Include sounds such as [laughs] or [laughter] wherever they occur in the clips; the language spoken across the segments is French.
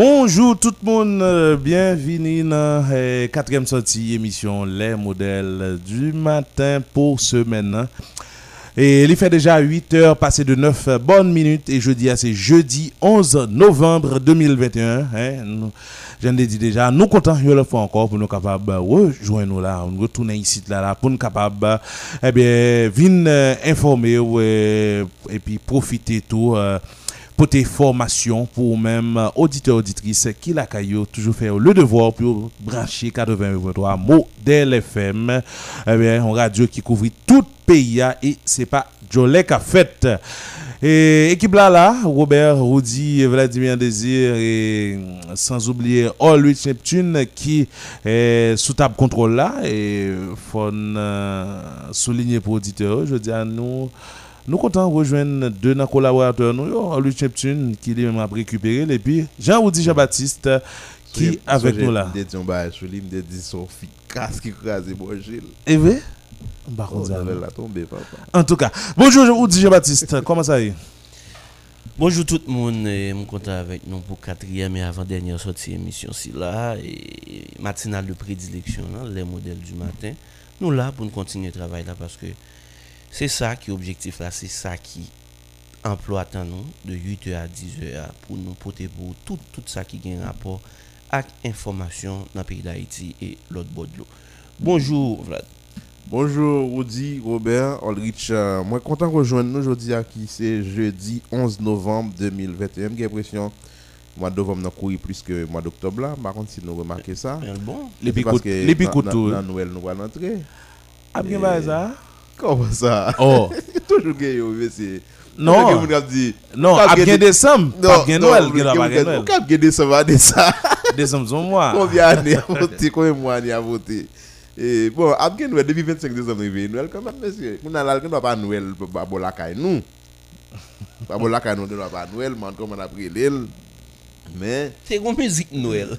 Bonjour tout le monde, euh, bienvenue dans la euh, quatrième sortie émission Les modèles du matin pour ce maintenant. Et il fait déjà 8 heures passées de 9 bonnes minutes et jeudi, c'est jeudi 11 novembre 2021. Hein, nous, je l'ai dit déjà, nous comptons le fois encore pour nous capables de rejoindre nous là, nous retourner ici là, là pour nous capables eh bien, venir euh, informer et puis profiter tout tes formations pour même euh, auditeurs auditrices qui la caillou toujours faire le devoir pour brancher 83 modèle FM eh on radio qui couvre tout pays et c'est pas Jolet qui a fait et équipe là là Robert Rudy Vladimir Désir et sans oublier All Rich Neptune qui est sous table contrôle là et faut euh, souligner pour auditeurs je dis à nous nous comptons rejoindre deux collaborateurs, nous, Louis Cheptune, qui lui a récupéré, et puis Jean-Roudi Jean-Baptiste, qui est avec nous là. Je dit dit son fils casque qui crase bon Gilles. Et oui? Bah, oh, la tomber, papa. En tout cas, bonjour Jean-Roudi Jean-Baptiste, [laughs] comment ça y Bonjour tout le monde, je suis content avec nous pour quatrième et avant-dernière sortie émission si là, et matinale de prédilection, les modèles du matin. Nous là pour continuer le travail là parce que c'est ça qui est objectif là, c'est ça qui emploie nous de 8h à 10h pour nous porter pour tout, tout ça qui a un rapport avec information dans le pays d'Haïti et l'autre bord de l'eau. Bonjour Vlad. Bonjour Rudy, Robert, Ulrich. Euh, moi content de rejoindre nous aujourd'hui qui c'est jeudi 11 novembre 2021. J'ai l'impression mois de novembre n'a couru plus que le mois d'octobre là. Par contre, si nous remarquons ça, bon. les picots, les picots tout. La Noël nous va rentrer. Ah bien ça. Comment ça? Oh. [laughs] Toujours gagné, monsieur. Non, non, à bien décembre, pas bien Noël, pas Noël. Quand bien décembre, à décembre. Décembre, c'est moi. [laughs] Combien d'années à voter, combien de mois à voter? Et bon, bien Noël, depuis 25 décembre, Noël quand même, monsieur. On a là, on pas Noël, pas bon la caille, nous. Pas bon la caille, nous, on pas Noël, mais comme on a pris l'île. Mais. C'est une musique Noël.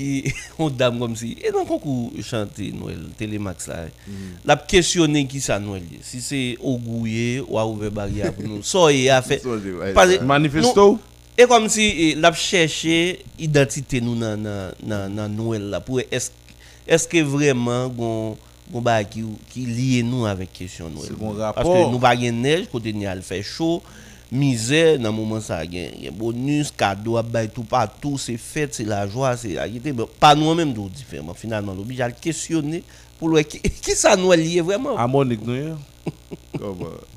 Qui on dame comme si et donc on chanter Noël Télémax là. Mm. la questionner qui ça Noël? Si c'est Ogouye ou a ouvert barrière pour nous. Soyez a fait. Manifesto? et comme si l'a chercher identité nous dans dans Noël là. Pour est est-ce que vraiment gon qui qui lié nous avec question Noël? Parce que nous pas neige côté il fait chaud misère dans moment ça gain bonus cadeau à tout partout c'est fête c'est la joie c'est pas nous même nous différemment finalement l'obligé à questionner pour le qui, [laughs] qui ça nous lié vraiment. Harmonique nous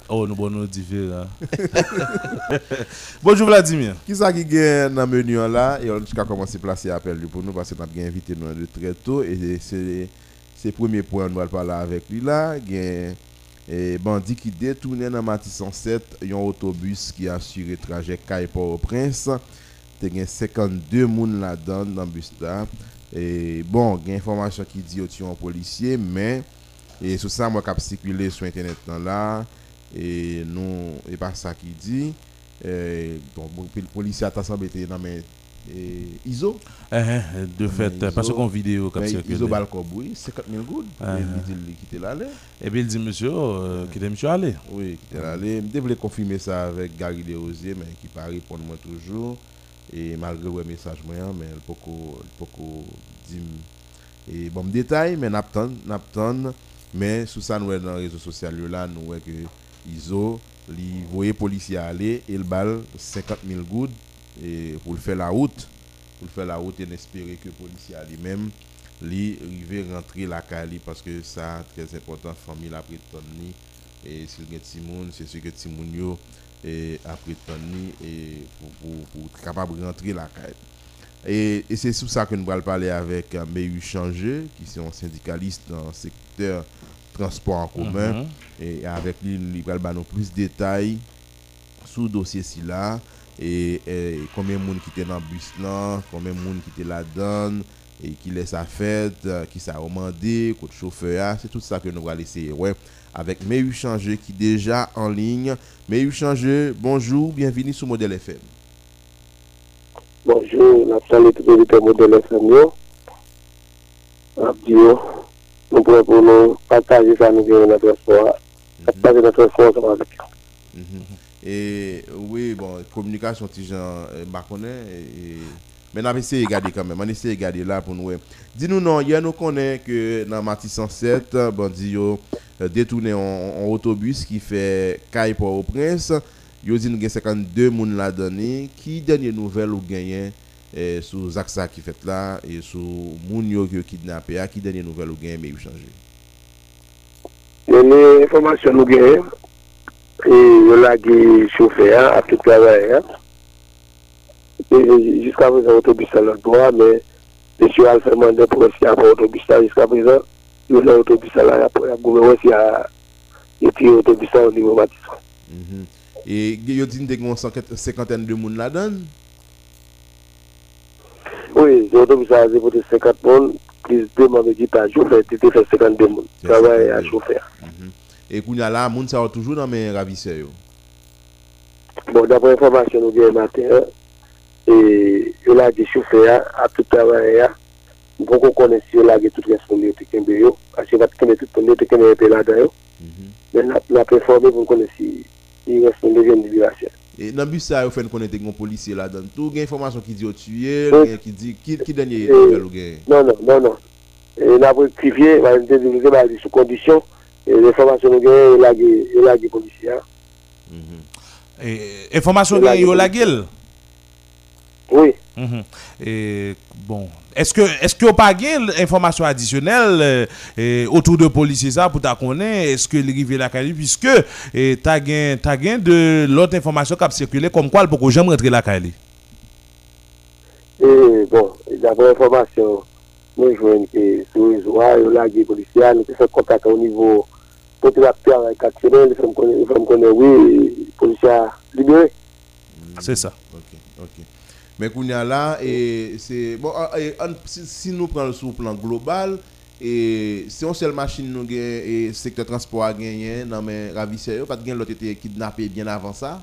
Oh, nous bonnes différents. [laughs] Bonjour Vladimir. Qui ça qui gagne dans le menu là? Et on va commencer à placer appel pour nous parce que nous avons invité nous de très tôt. Et c'est le premier point on va parler avec lui là. Et bandit qui détournait dans Matisson 7 un autobus qui a assuré trajet Caille Port-au-Prince. Y a 52 personnes là-dedans dans le bus là. Et bon, il y a information qui dit que un policier, mais et sur ça, moi, qui circulé sur Internet là, et non, et pas ça qui dit. Et, bon, le policier a semblé dans ISO? Eh, eh, de fait, parce qu'on vidéo comme ça. ISO Balcoboui, 50 000 gouttes. Il dit qu'il était allé. Et puis il dit, monsieur, euh, qu'il est monsieur allé. Oui, qu'il était allé. Je voulais confirmer ça avec Gary Desrosiers, mais qui pas répondre moi toujours. Et malgré le message, moi, mais il peut dire. Et bon, détail, mais n'attend. Mais sous ça, nous, dans les réseaux sociaux, là, nous voyons que ISO, il voyait policier aller, il balle 50 000 gouttes et pour faire la route pour faire la route et espérer que le policier lui-même lui arrive rentrer la Cali parce que ça très important famille la prétendue et si le Timoun c'est sûr que Timoun yo et après et pour, pour, pour capable de rentrer la Cali. Et, et c'est sur ça que nous allons parler avec euh, Meyu Changé qui est un syndicaliste dans le secteur transport en commun. Mm-hmm. et avec lui nous plus de détails sur le dossier ci là et, combien de monde qui était dans le bus là, combien de monde qui était là-dedans, et qui laisse sa fête, euh, qui s'est remandé, côté chauffeur, c'est tout ça que nous allons essayer. Ouais. Avec Meyu Changé qui est déjà en ligne. Meyu Changé, bonjour, bienvenue sur Modèle FM. Bonjour, Nathalie, tout le Modèle FM. Abdio, nous pouvons nous partager ça, nous avons notre foi, partager notre force avec et oui, bon, communication, si j'en et Mais on va essayer de regarder quand même. On essaie de regarder là pour nous. Dis-nous, non, hier nous connaît que dans Mati 107, bandit euh, détourné en, autobus qui fait Caille pour au Prince. Yo dit nous gen 52 moun la donné. Qui dernière nouvelle ou gagné eh, sous Zaksa qui fait là et sous moun yo qui kidnappé a, qui dernière nouvelle ou gagné mais il changé. Les informations nous gagnons. E yo lage choufe an, apte travay an. Jiska prezant otobista lor do an, men, mesyo al fèman de pou esi apon otobista, jiska prezant, yo la otobista la apon goumen wesi a eti otobista an nivou matisan. E yo din dek moun sekanten de moun la dan? Oui, yo otobista aze pote sekant moun, plis de moun me di pa choufe, te te fè sekant de moun. Travay a choufe an. Et là, moun sa va toujours dans mes ravisseurs. Bon, d'après l'information nous avons matin, hein, et il a des chauffeurs à tout travail. hein. Qu'on connaît si il a responsabilités qui sont parce qu'il va connaître est là-dedans. Mais on a performé pour connaître si il reste une deuxième libération. Et dans le bus ça, vous faites connaître un policier là dedans Tout, il y a information qui dit au tué, a qui dit qui qui dernier nouvelle ou. Non, non, non, non. Et on a rectifié, on a délivré bah, sous condition. Et l'information nous avons, il a des il a des policiers. hein. Mhm. Et, information Il a gen yo dit- la gueule. Oui. Mhm. Et bon, est-ce que est-ce que pas information additionnelle euh, autour de policiers ça pour ta connaître est-ce que rive la Cali puisque eh, t'as gain t'as gain de l'autre information qui a circulé comme quoi pour que jamais rentrer la Cali. Et bon, et d'après l'information, nous jouons que sur les réseau, il y a des policiers, nous avons fait contact au niveau photographe avec Katsune, il faut me connaître, il faut me connaître, oui, les policiers libérés. C'est ça. OK, OK. Mais kounya là et c'est bon ah, an- si, si nous prenons sur le plan global et si on seule machine nous gain et secteur transport a yo, pas de gain l'autre été kidnappé bien avant ça?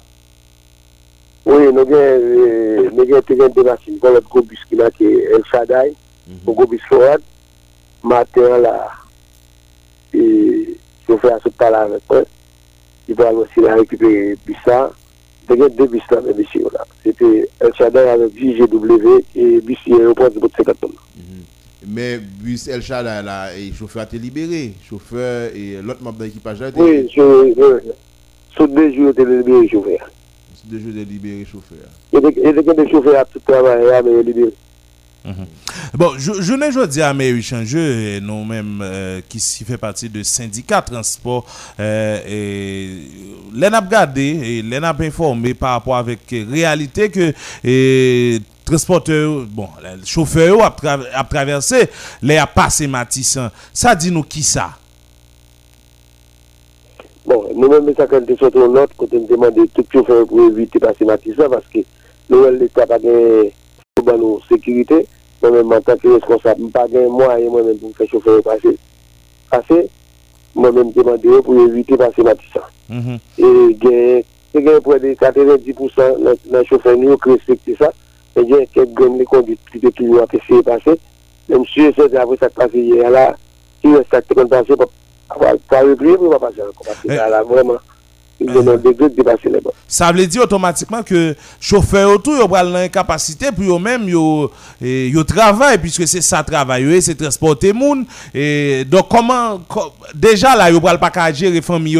Oui, nous avons euh, avons été des machines, comme le gros bus El Shaddai, Mwen go biswad, maten la, e, yon fè a sou pala avèk mwen, yon fè a lò si la rekupere bisan, te gen de bisan mwen bisi yon la. Se te El Shaddai avèk JGW, e bisi yon pwant se bote 50 ton. Men, mm-hmm. bus El Shaddai la, e choufer te libere, choufer, e lot map da ekipaj la te... Oui, choufer, sou de jou te libere choufer. Sou de jou te libere choufer. E de gen de choufer ap tout travay, a men libere. Est libéré. Bon, je, je ne veux dire, mais échanger, nous-mêmes, euh, qui s'y fait partie de syndicat transport, euh, et l'en a a informé par rapport avec réalité que et, transporteur, bon, le chauffeur a, tra- a traversé, les a passé Matissan. Ça dit nous qui ça? Bon, quand nous sommes l'autre, quand nous demandons tout chauffeur pour éviter de passer Matissa, parce que nous, l'État pou ban nou sekirite, mwen men mwen tanke responsable, mwen pa gen mwen mwen men pou fè choufer yo pase. Pase, mwen men demande yo pou evite pase matisa. E gen pou ede 90% nan choufer nou yo krespekte sa, e gen ket gen le kondite ki yo apesye pase, mwen msye se de apre sak pase ye ala, ki yo sak te kon pase, pa repri pou pa pase an, kon pase ala, vreman. Il a. Ça veut dire automatiquement que chauffeur autour yo pral dans capacité pour eux même yo eh, yo travail puisque c'est ça travail yo, c'est transporter moun. Et donc comment co- déjà là yo pral pas ka gérer famille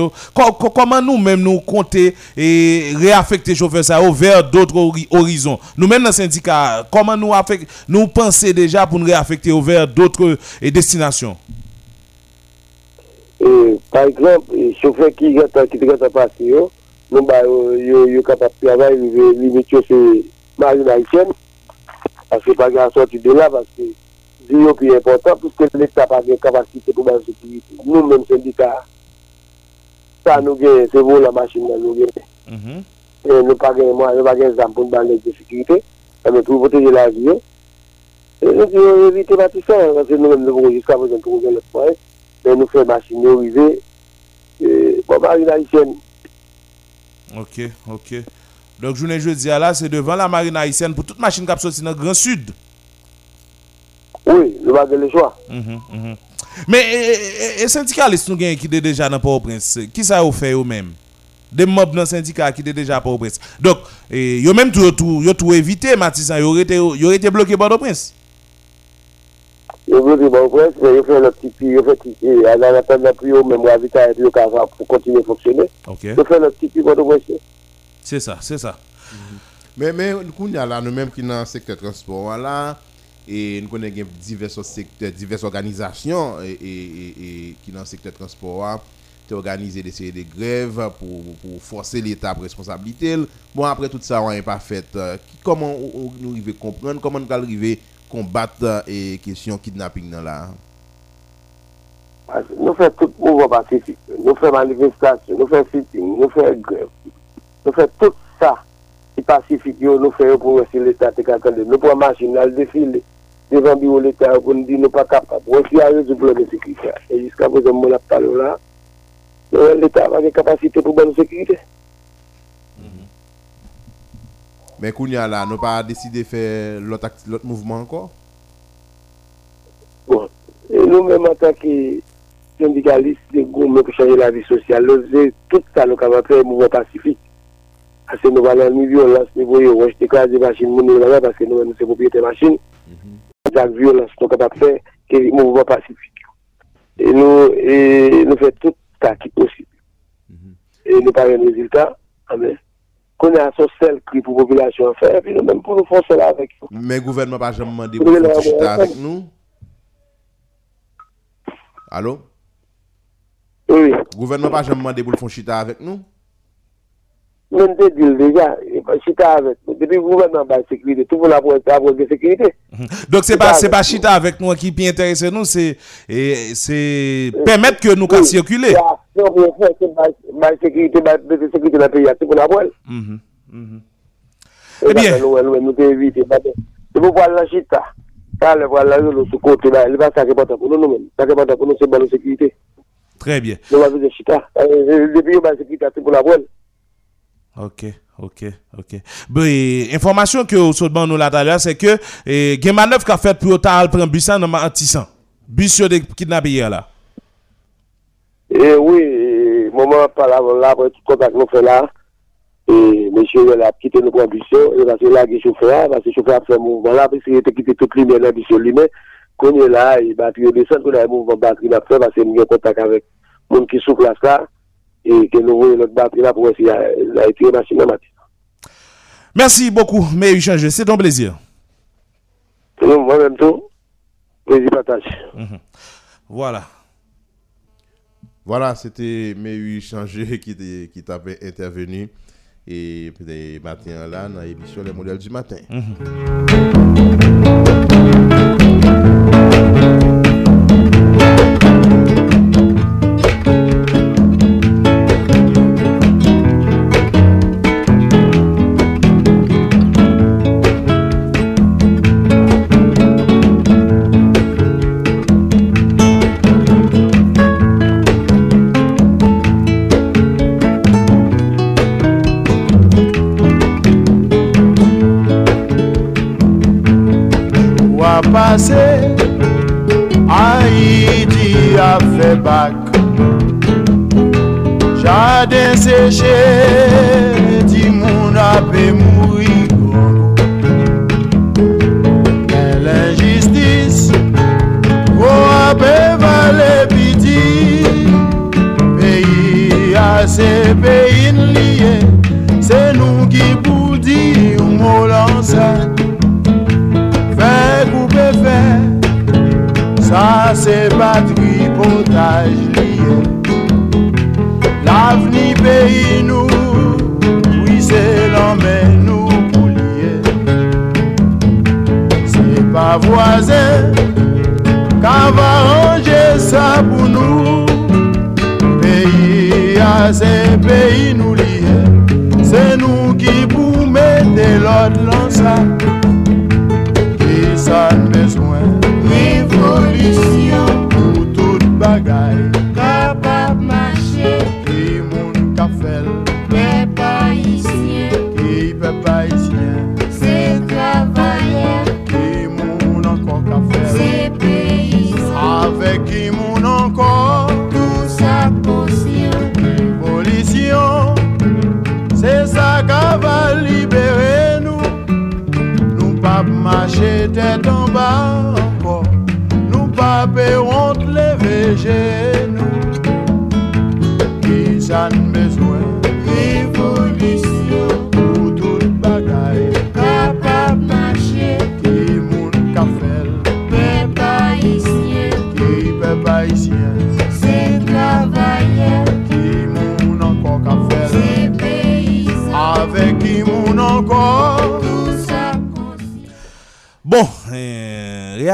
comment nous même nous compter et réaffecter chauffeur ça vers d'autres hori- horizons? Nous même dans syndicat comment nous nous penser déjà pour nous réaffecter vers d'autres destinations? E, par ekzamp, e, choufer ki te gata pasi yo, nou ba yo kapap travay li metyo se marina isyen, paske pa gen asoti de la, paske di yo pi important, pwiske l'Etat pa gen kapasite pou ban sekiriti. Nou men sendika, sa nou gen, se vou la machin nan nou gen. Mm-hmm. E, nou pa gen mwa, nou pa gen zampon ban lèk de sekiriti, ame pou poteje la vi yo. E nou di yo evite matisan, anse nou men nou pou jiska pou jen pou jen lèk po e. mais nous faisons machine arriver, bon, marine haïtienne, OK, OK. Donc journée jeudi là c'est devant la marine haïtienne pour toute machine qui a sorti dans le Grand Sud. oui, nous pas le choix. Mhm, mhm. Mais et, et, et syndicaliste nous gagne qui est déjà dans Port-au-Prince, qui ça a fait eux-mêmes des membres dans syndicat qui étaient déjà pour prince donc et yo même tout tout yo tout évité Matissan été yo aurait été bloqué par prince Yo bloqué par prince mais yo fait le petit pi yo la yo même ravita et yo pour continuer à fonctionner. OK. Yo fait le petit pi c'est. Ça Mais, mais nous là, nous-mêmes qui dans le secteur transport là, et nous connaissons divers secteurs, diverses organisations et, et, et, qui dans le secteur transport là, ont organisé des séries de grèves pour, pour forcer l'État à responsabilité. Bon, après tout ça, on n'est pas fait. euh, Comment on- nous arrivons à comprendre, comment nous arrivons à combattre et question kidnapping dans là? Nous faisons tout mouvement pacifique, nous faisons manifestation, nous faisons sitting, nous faisons grève, nous faisons tout ça qui est pacifique, nous faisons pour rester l'État te attendre. Nous prenons machine, nous défiler devant le bureau de l'État pour nous dire nous pas capables. Essayer de résoudre de sécurité. Et jusqu'à présent, on a parlé là, euh, l'État n'a pas de capacité pour bonne sécurité. Mais Kounia là, nous pas décidé de faire l'autre mouvement encore? Bon, et nous-mêmes en tant que syndicalistes, des pour changer la vie sociale, nous tout ça, nous avons fait un mouvement pacifique. Parce que nous allons ni violence, ni voyons, on jeter des machines, nous là parce que nous, nous sommes propriétaires machines. Violence, nous sommes capables de faire que mouvement pacifique. Et nous, et nous faisons tout ça qui est possible. Et nous pas un résultat, mais qu'on a son seul cri pour la population faire, et puis nous même pour nous faire cela avec eux. Mais le gouvernement n'a pas jamais demandé pour chita ouais. avec nous? Allô? Oui. Le gouvernement n'a pas jamais demandé pour le faire chita avec nous? Même te avec nous, depuis le gouvernement de sécurité, tout le monde a pour avoir de sécurité. donc c'est C'est pas pas c'est avec pas nous. chita avec nous qui peut intéresser nous c'est et c'est permettre que nous qu'à Oui. circuler La action bien faite, c'est la sécurité, la de sécurité dans le pays, c'est pour la voile. Mhm, mhm. Eh bien. Nous, nous, nous, nous éviter. C'est pour voir la chita. La la sécurité. très bien faire des chita. La sécurité, c'est pour la voile. Ok, ok, ok. Bon, et, information que vous savez nous là tout à l'heure, c'est que eh, il y a une manœuvre qu'a fait pour autant prendre bus dans Matissan. Bus sur des kidnappés hier là. Et oui, là, là, après tout contact nous fait là, et monsieur il a quitté nos conditions, et parce que là, il y a chauffeur, parce que le chauffeur a fait un mouvement là, parce qu'il était quitté toute lumière dans l'ambition lui-même, qu'on est là, il batterie descend, qu'on a un mouvement batterie là fait, parce que nous avons contact avec les et que nous voyons notre batterie là pour essayer de tirer la machine. Merci beaucoup, mais échanger, c'est un plaisir. Moi-même tout, plaisir partage. Voilà. Voilà, c'était Mehu Changé qui, qui t'avait intervenu. Et puis, matin là, dans l'émission Les modèles du matin. Ou bak Jaden seche Di moun apè mouri. Men l'injistis Ou apè valè piti. Peyi a se peyi n'liye Se nou ki pou di ou mou lansan Fè koupe fè Sa se patri potaj liye. L'avni peyi nou, oui se l'anmen nou pou liye. Se pa voisin, ka va anje sa pou nou. Peyi a se peyi nou liye, se nou ki pou mette l'od lan sa.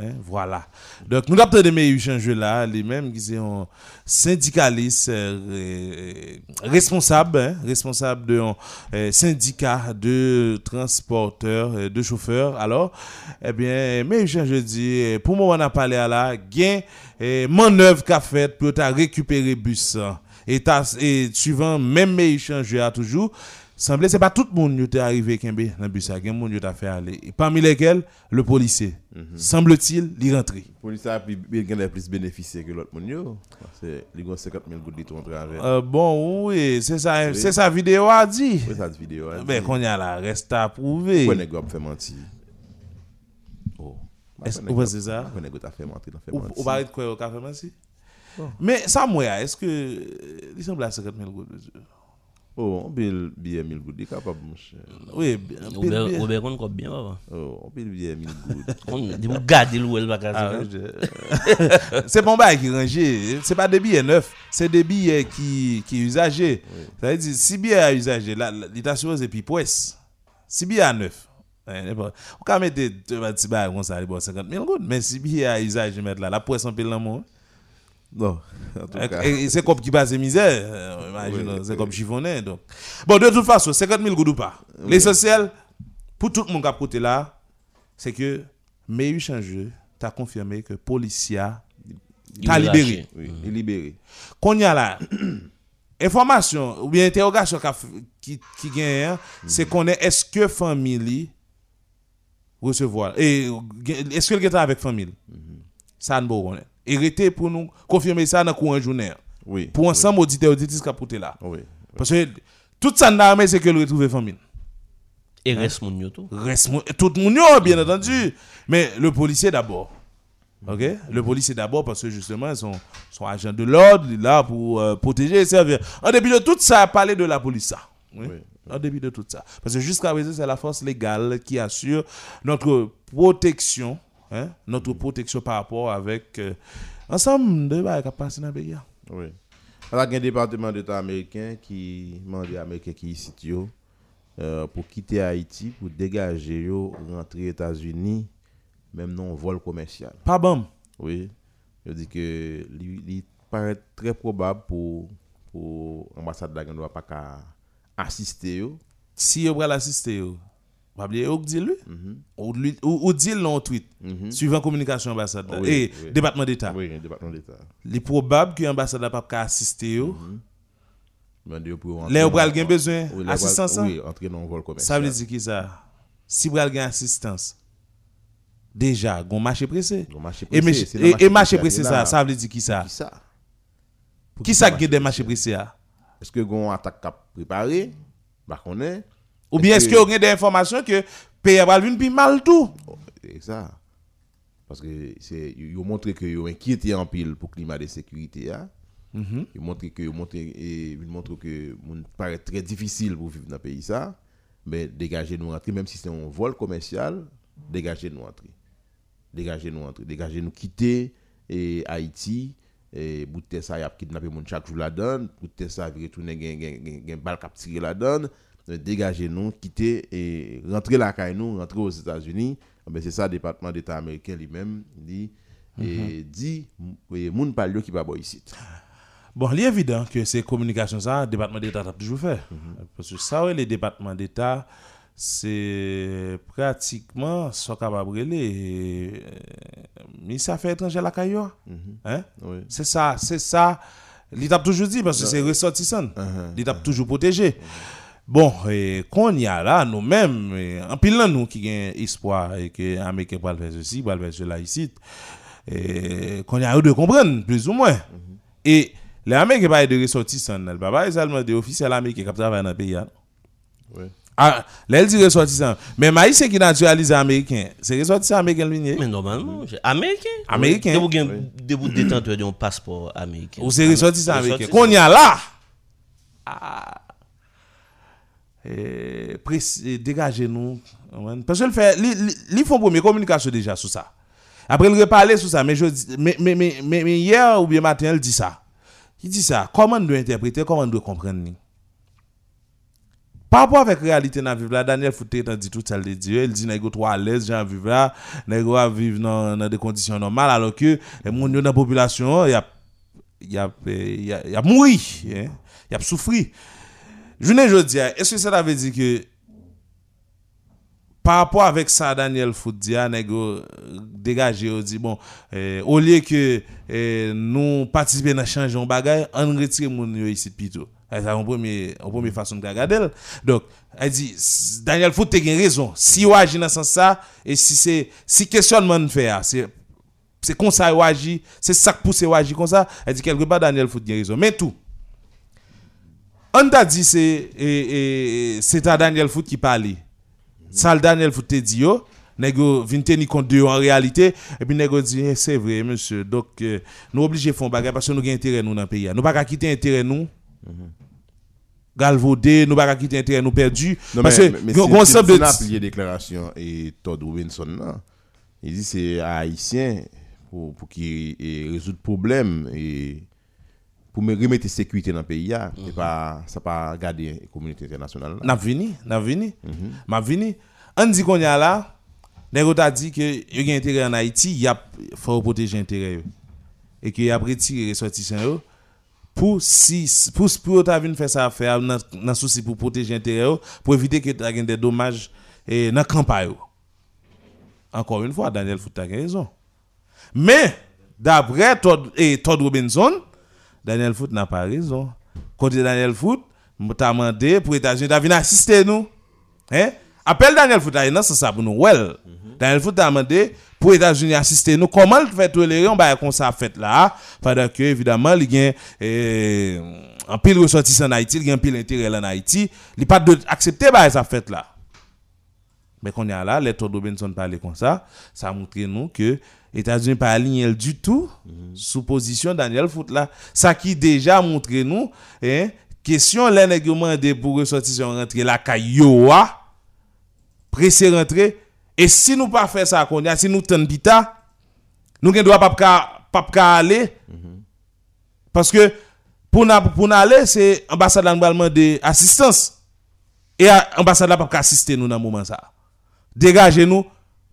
Hein, voilà. Donc, nous avons des meilleurs échanges là, les mêmes qui sont syndicalistes, euh, euh, responsables, hein, responsables de euh, syndicat de transporteurs, de chauffeurs. Alors, eh bien, échanges, je dis, pour moi, on a parlé à la, gain, manœuvre qu'a fait pour récupérer bus. hein. Et, et suivant même meilleurs échanges à toujours, semblait c'est pas tout le monde qui est arrivé Kembe dans le bus, il y a monde qui a fait aller. Et parmi lesquels, le policier. Semble-t-il, il rentré. La police a bien plus bénéficié que l'autre monde. yo. Parce que les 50 000 gouttes de en travers. Euh, bon, oui, c'est ça, c'est sa vidéo a dit. Oui, cette vidéo. hein. Ben, qu'on y a là, reste à prouver. Pourquoi nèg a fait mentir? Oh. Est-ce que pensez ça? Pourquoi nèg a fait mentir, il a fait Ou, mentir? ou de quoi au café, merci? Mais ça, moi, est-ce que. euh, Il semble à 50 000 gouttes. Oh, on paye billet 1000 gouttes, il est capable, mon cher. Oui, bien. bien, Robert, bien. On compte bien, papa? Oh, on paye billet 1000 gouttes. [laughs] On vous gardez l'ouel, [laughs] pas Ah, casser. je- c'est bon bail qui rangé. C'est pas des billets neufs, c'est des billets qui qui usagés. Ça veut dire si billet à usager, t'a supposé puis poisse. Si billet à neuf. hein, On peut mettre deux petits bails comme ça, bon 50 000 gouttes, mais si billet à usager mettre là, la poisse en pile dans le monde. Non, en tout cas. Et, et c'est comme qui passe misère, euh, imagine, Oui, c'est oui. comme chiffonné. Donc. Bon, de toute façon, 50 000 gouttes ou pas. L'essentiel, pour tout le monde qui a côté là, c'est que Meyu Changeux t'a confirmé que Policia t'a libéré. Oui, il est libéré. Qu'on y a là, [clears throat] information ou bien interrogation qui, qui gagne, hein, c'est qu'on est, est-ce que famille recevoir, et est-ce que le gars avec famille? Ça, nous connaît. Et restez pour nous confirmer ça dans le courant journée. Oui. Pour ensemble, auditeurs, auditrices qui là. Oui. Parce que tout ça mais c'est que le retrouver famille. Et reste mon yoto. Reste mon- tout le monde, yo, bien entendu. Mais le policier d'abord. OK? Le policier d'abord parce que justement, ils sont, sont agents de l'ordre, il est là pour euh, protéger et servir. En début de tout ça, parler de la police, ça. Oui. Oui. En début de tout ça. Parce que jusqu'à présent, c'est la force légale qui assure notre protection, hein, notre protection par rapport avec euh, ensemble de bails qui passent dans le pays. Oui. Alors, il y a un département d'État américain qui demande aux Américains qui ici yo, euh, pour quitter Haïti, pour dégager yo, rentrer aux États-Unis, même non vol commercial. Pas bon. Oui. Je dis que il, paraît très probable pour pour l'ambassade de la Gambie pas qu'à assister yo. Si vous voulez l'assister, vous pas oublier ou dit lui ou lui- ou dit tweet suivant communication ambassade et département d'état. Oui, le département d'État. Il est probable que l'ambassade n'a pas assister yo pour Les ou pral gen besoin assistance. pral- hein? Oui, entrer dans vol commercial. Ça veut dire qui ça? Si vous avez assistance déjà, gon marché pressé. Et, marché pressé, ça, ça veut dire qui ça? Qui ça? Qui ça a des marchés pressés ah? Est-ce que gon attaque cap préparé? Bah connaît. Ou bien est-ce que vous avez des informations que pays va venir mal tout? C'est ça. Parce que c'est ont montré que ont inquiété en pile pour le climat de sécurité hein. Ils ont montré que ils ont montré et que moun paraît très difficile pour vivre dans le pays ça, mais dégagez nous rentrer même si c'est un vol commercial, dégagez nous rentrer. Dégagez nous rentrer, dégagez nous quitter et Haïti et bout de ça y a kidnappé moun chaque jour la donne, bout de ça gen gen gen balle cap tirer la donne. Dégagez nous, quitter et rentrer la caille nous, rentrer aux États-Unis. Ben c'est ça le département d'État américain lui-même dit et dit et moun pa yo qui va ici. Bon, il est évident que ces communications, ça, le département d'État a toujours fait. Parce que ça, ouais, les départements d'État, c'est pratiquement ce qu'on va brûler. Mais ça fait étranger la caillou. Hein? Oui. C'est ça, c'est ça. L'État toujours dit parce que c'est ressortissant. Uh-huh. L'État toujours protégé. Bon, et qu'on y a là, nous-mêmes, en pile nous qui avons espoir et que les Américains peuvent faire ceci, peuvent faire cela ici, qu'on y a eu de comprendre, plus ou moins. Et les Américains parlent de ressortissants, ils ne parlent pas seulement des officiels américains qui travaillent dans le pays. hein. Ouais. Ah, là, elle dit ressortissants. Mais Maïs qui naturalise américain, c'est ressortissant américain le ligne. Mais normalement, c'est américain. Américain. Vous de détenteur d'un passeport américain. Ou c'est ressortissant américain. Qu'on y a là? Ah. Eh, press- eh, Dégagez-nous. Ouais. Parce que le fait, li font première communication déjà sur ça. Après, il reparler sur ça. Mais, mais, mais, hier ou bien matin, il dit ça. Il dit ça. Comment on doit interpréter, comment on doit comprendre? Par rapport avec la réalité dans la vie là, Daniel Fouté t'a dit tout ça, il dit, il dit, n'est trop à l'aise, j'ai vivre là, n'est pas vivre dans, des conditions normales, alors que, les gens dans la population, a, il y a, il y a, il y a mouru, hein, il y a souffri. Je ne veux dire, est-ce que ça veut dire que, par rapport avec ça, Daniel ah, nèg yo, euh, dégagé, on dit, bon, euh, au lieu que euh, nous participer dans le changement bagay, on retire mon ici plutôt. C'est une première, façon de regarder. Donc, elle dit, Daniel Foot a raison. Si on agit dans ce sens ça, et si c'est, si questionnement faire, c'est, c'est comme ça ou agit, c'est ça qui pousse ou agit comme ça, elle dit quelque part Daniel Foot a raison. Mais tout, on t'a dit c'est c'est à Daniel Foot qui parlait. Ça le Daniel Foot te dit yo, nego vinn tenir compte de en réalité et puis nego dit Eh, c'est vrai monsieur. Donc euh, nous obligés font bagarre parce que nous avons intérêt nous dans le pays. Nous pas quitter intérêt nous. Galvaudé, nous pas quitter intérêt nous perdu Non, parce mais, que mais, gon- c'est- de plié déclaration et Todd Robinson là. Il dit c'est haïtien pour pour qu'il eh, résoudre problème et pour me remettre sécurité dans le pays là, et pas ça pas garder la communauté internationale n'a vini, n'a vini. M'a vini. On dit qu'on y a là, nego t'a dit que y a intérêt en Haïti, a faut protéger intérêt. Et que y a retiré ressortissants pour si pour pour ta vinn faire ça faire dans dans souci pour protéger intérêt pour éviter que tu des dommages et dans campagne. Encore une fois, Daniel Foot a raison. Mais d'après Todd, et Todd Robinson, Daniel Foot n'a pas raison. Côté Daniel Foot, t'a demandé pour États-Unis, t'as venu assister nous. Hein? Appelle Daniel Foot, là, c'est ça pour nous. Well, Daniel Foot t'a demandé pour États-Unis assister nous. Comment le fait tolérer, on va comme ça fait là, pendant que, évidemment, il y a eh, un pile ressortissant en Haïti, il y a un pile intérêt en Haïti, il pas de accepter bah, ça fait là. Mais qu'on y a là, les Todd Robinson parlait comme ça, ça montre nous que États-Unis pas aligné du tout sous position Daniel Foot là. Ça qui déjà montre nous, hein, question les mandé pour ressortissant rentrer la cailloua, pressé rentrer. Et si nous pas faire ça si nous tend bita, nous ne pas pas aller. Parce que pour na aller c'est ambassade là nous va demander assistance. Et a- ambassade là pas assister nous dans moment ça. Dégagez-nous,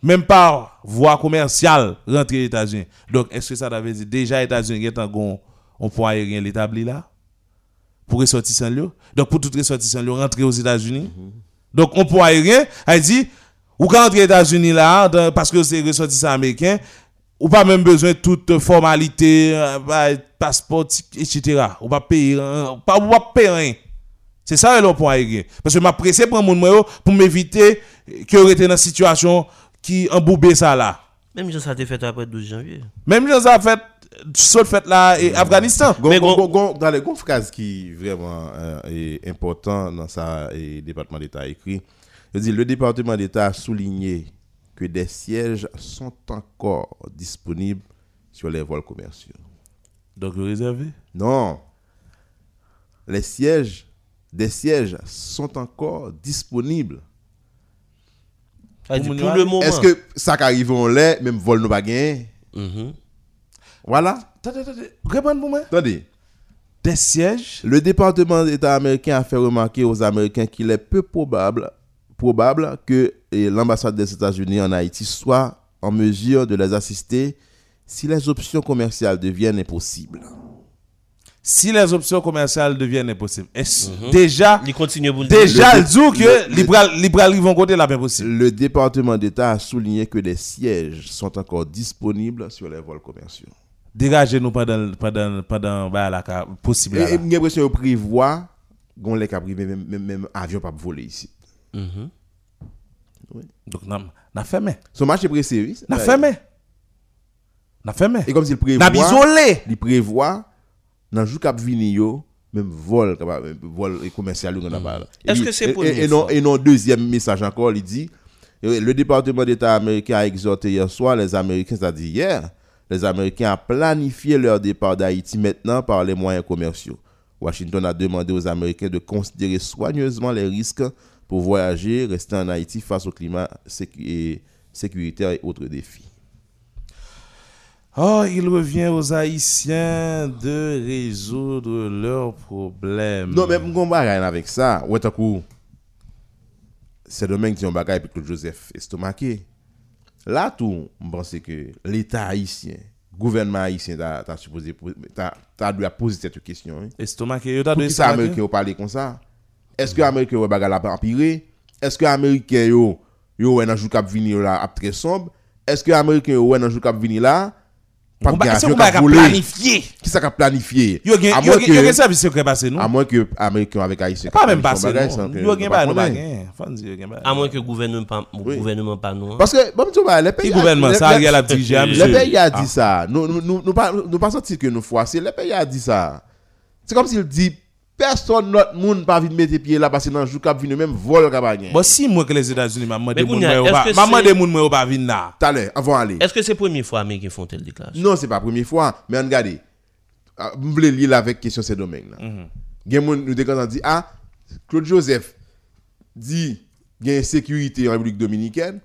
même par voie commerciale, rentrer aux États-Unis. Donc, est-ce que ça veut dire déjà les États-Unis, a un point aérien l'établi là? Pour ressortissants là Donc, pour tout ressortissant là, rentrer aux États-Unis? Donc, on point aérien, elle dit, ou quand rentrer aux États-Unis là, parce que c'est ressortissant américain, ou pas même besoin de toute formalité, euh, bah, passeport, etc. Ou pas payer, euh, pas, ou pas payer rien. C'est ça le point aérien. Parce que m'a pressé pour mon pour m'éviter que été dans une situation qui embourbe ça là. Même si ça a été fait après 12 janvier. Même chose a fait, sauf fait là, et Afghanistan. Gon, Mais gon, gon- gon, gon- dans les gon phrase qui vraiment euh, est important dans ça et département d'État écrit. Il dit le département d'État a souligné que des sièges sont encore disponibles sur les vols commerciaux. Donc, réservé? Non. Les sièges, des sièges sont encore disponibles. Ça dit, Pour pour mon le moment. Est-ce que ça qui arrive on l'est, même vol nous pas gagné? Mhm. Voilà. Attendez, attendez, répondez pour moi. Attendez. Des sièges. Le département d'État américain a fait remarquer aux Américains qu'il est peu probable, probable que l'ambassade des États-Unis en Haïti soit en mesure de les assister si les options commerciales deviennent impossibles. Si les options commerciales deviennent impossibles. Est-ce déjà, Il continue pour le déjà, le- le dit que ils vont côté pas possible. Le département d'État a souligné que des sièges sont encore disponibles sur les vols commerciaux. dégager nous pendant pendant pendant bah la possible Et j'ai l'impression qu'ils prévoient qu'on les capri même même même avion pas voler ici. Mhm. Donc n'a n'a fermé. Son match est pressé, oui. N'a fermé. N'a fermé. Et comme s'il prévoit il prévoit dans le jour yo même vol vol commercial on a là. Est-ce Et- que c'est première et, non et non deuxième message encore il dit le département d'État américain a exhorté hier soir les Américains c'est-à-dire hier les Américains à planifier leur départ d'Haïti maintenant par les moyens commerciaux. Washington a demandé aux Américains de considérer soigneusement les risques pour voyager, rester en Haïti face au climat sécu- et sécuritaire et autres défis. Oh, il revient aux Haïtiens de résoudre leurs problèmes. Non, mais mon bagay avec ça, ouais, t'as coup, c'est domaine qui ont bagay avec Claude Joseph estomaqué. Là, tout, je pense que l'État haïtien, gouvernement haïtien, t'as supposé, dû poser cette question. Hein. Estomac, yo ta Pour de qui ça, Américain, ont parlé comme ça? Est-ce que Américain, ont bagay la empiré? Est-ce que Américain, yo, yo, ouais, dans le jour cap vini là, très sombre? Est-ce que Américain, ouais, dans le jour cap vini là, pas de planifié. Qui ça planifié? Gen que- yo gen service secret passé nous. à moins que Américain avec Haïtien. Pas même passé non. que- Yo gen pas nous. À moins que le gouvernement pas, Oui. gouvernement pas nous. hein. Parce que, bon, tu vois, les pays. Qui gouvernement? les- ça les- Ariel a dirigé à Le monsieur. pays a dit Ah. ça. Nous, nous, nous, nous pas, nous pas senti que nous froissons. Le pays a dit ça. C'est comme s'il dit, personne notre monde pas de mettre pied là parce que dans le jour cap vient même vol cap gagner. Bon si moi que les États-Unis m'a demandé moun moi pas maman de moun moi pas vinn là. T'as l'air, avant aller. Est-ce que c'est la première fois Américains font telle déclaration? Non, c'est pas la première fois, mais regardez. Ah, Je voulais lire avec question ces domaines là. Gen moun nous déclarons dit ah Claude Joseph dit il y a une sécurité en République dominicaine,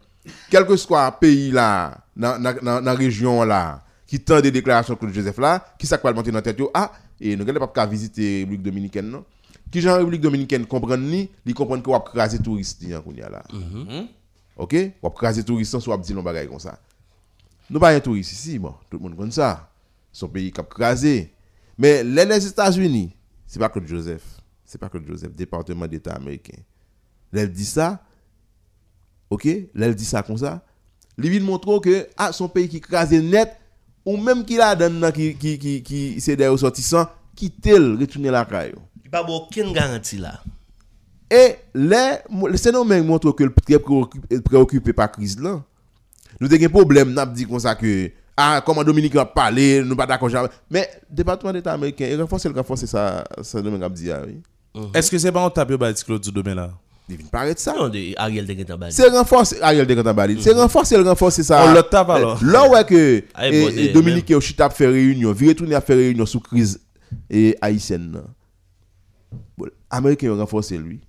quel que soit le pays là dans dans la région là qui tend des déclarations de Claude Joseph là, qui ça va monter dans tête ah et nous n'allons pas qu'à visiter la République dominicaine non? Qui gens République dominicaine comprennent ni, ils comprennent que va craser touristes hein, kounya là. OK? Va craser touristes sans dire non bagay comme ça. Nous pas un touriste ici, bon, tout le monde connaît ça. Son pays qui a crasé. Mais les, les États-Unis, c'est pas Claude Joseph. C'est pas Claude Joseph, département d'État américain. Elle dit ça, ok? Elle dit ça comme ça. Il vient montrer que ah, son pays qui crasé net, ou même qu'il a donné qui, qui, qui, qui c'est des ressortissants, quitter le, retourner la caille. Il n'y a pas aucune garantie là. Et les, le phénomène montre que le très préoccupé, préoccupé par la crise là. Nous avons un problème, nous avons dit comme ça que, ah, comment Dominique a parlé, nous pas d'accord jamais. Mais le département d'État américain, il renforce le renforce ça, ça nous avons dit, ah oui. Est-ce que c'est pas yo ba dit Claude du domaine là? Il vient paraître ça. Non, de Ariel de Guetabali. C'est renforcer, Ariel de c'est le renforcer ça. On le tape alors. Là où est que Ah, et- bon, et de- Dominique et fait réunion, vi retourner à faire réunion sous crise et haïtienne. Bon, Américain renforcé lui.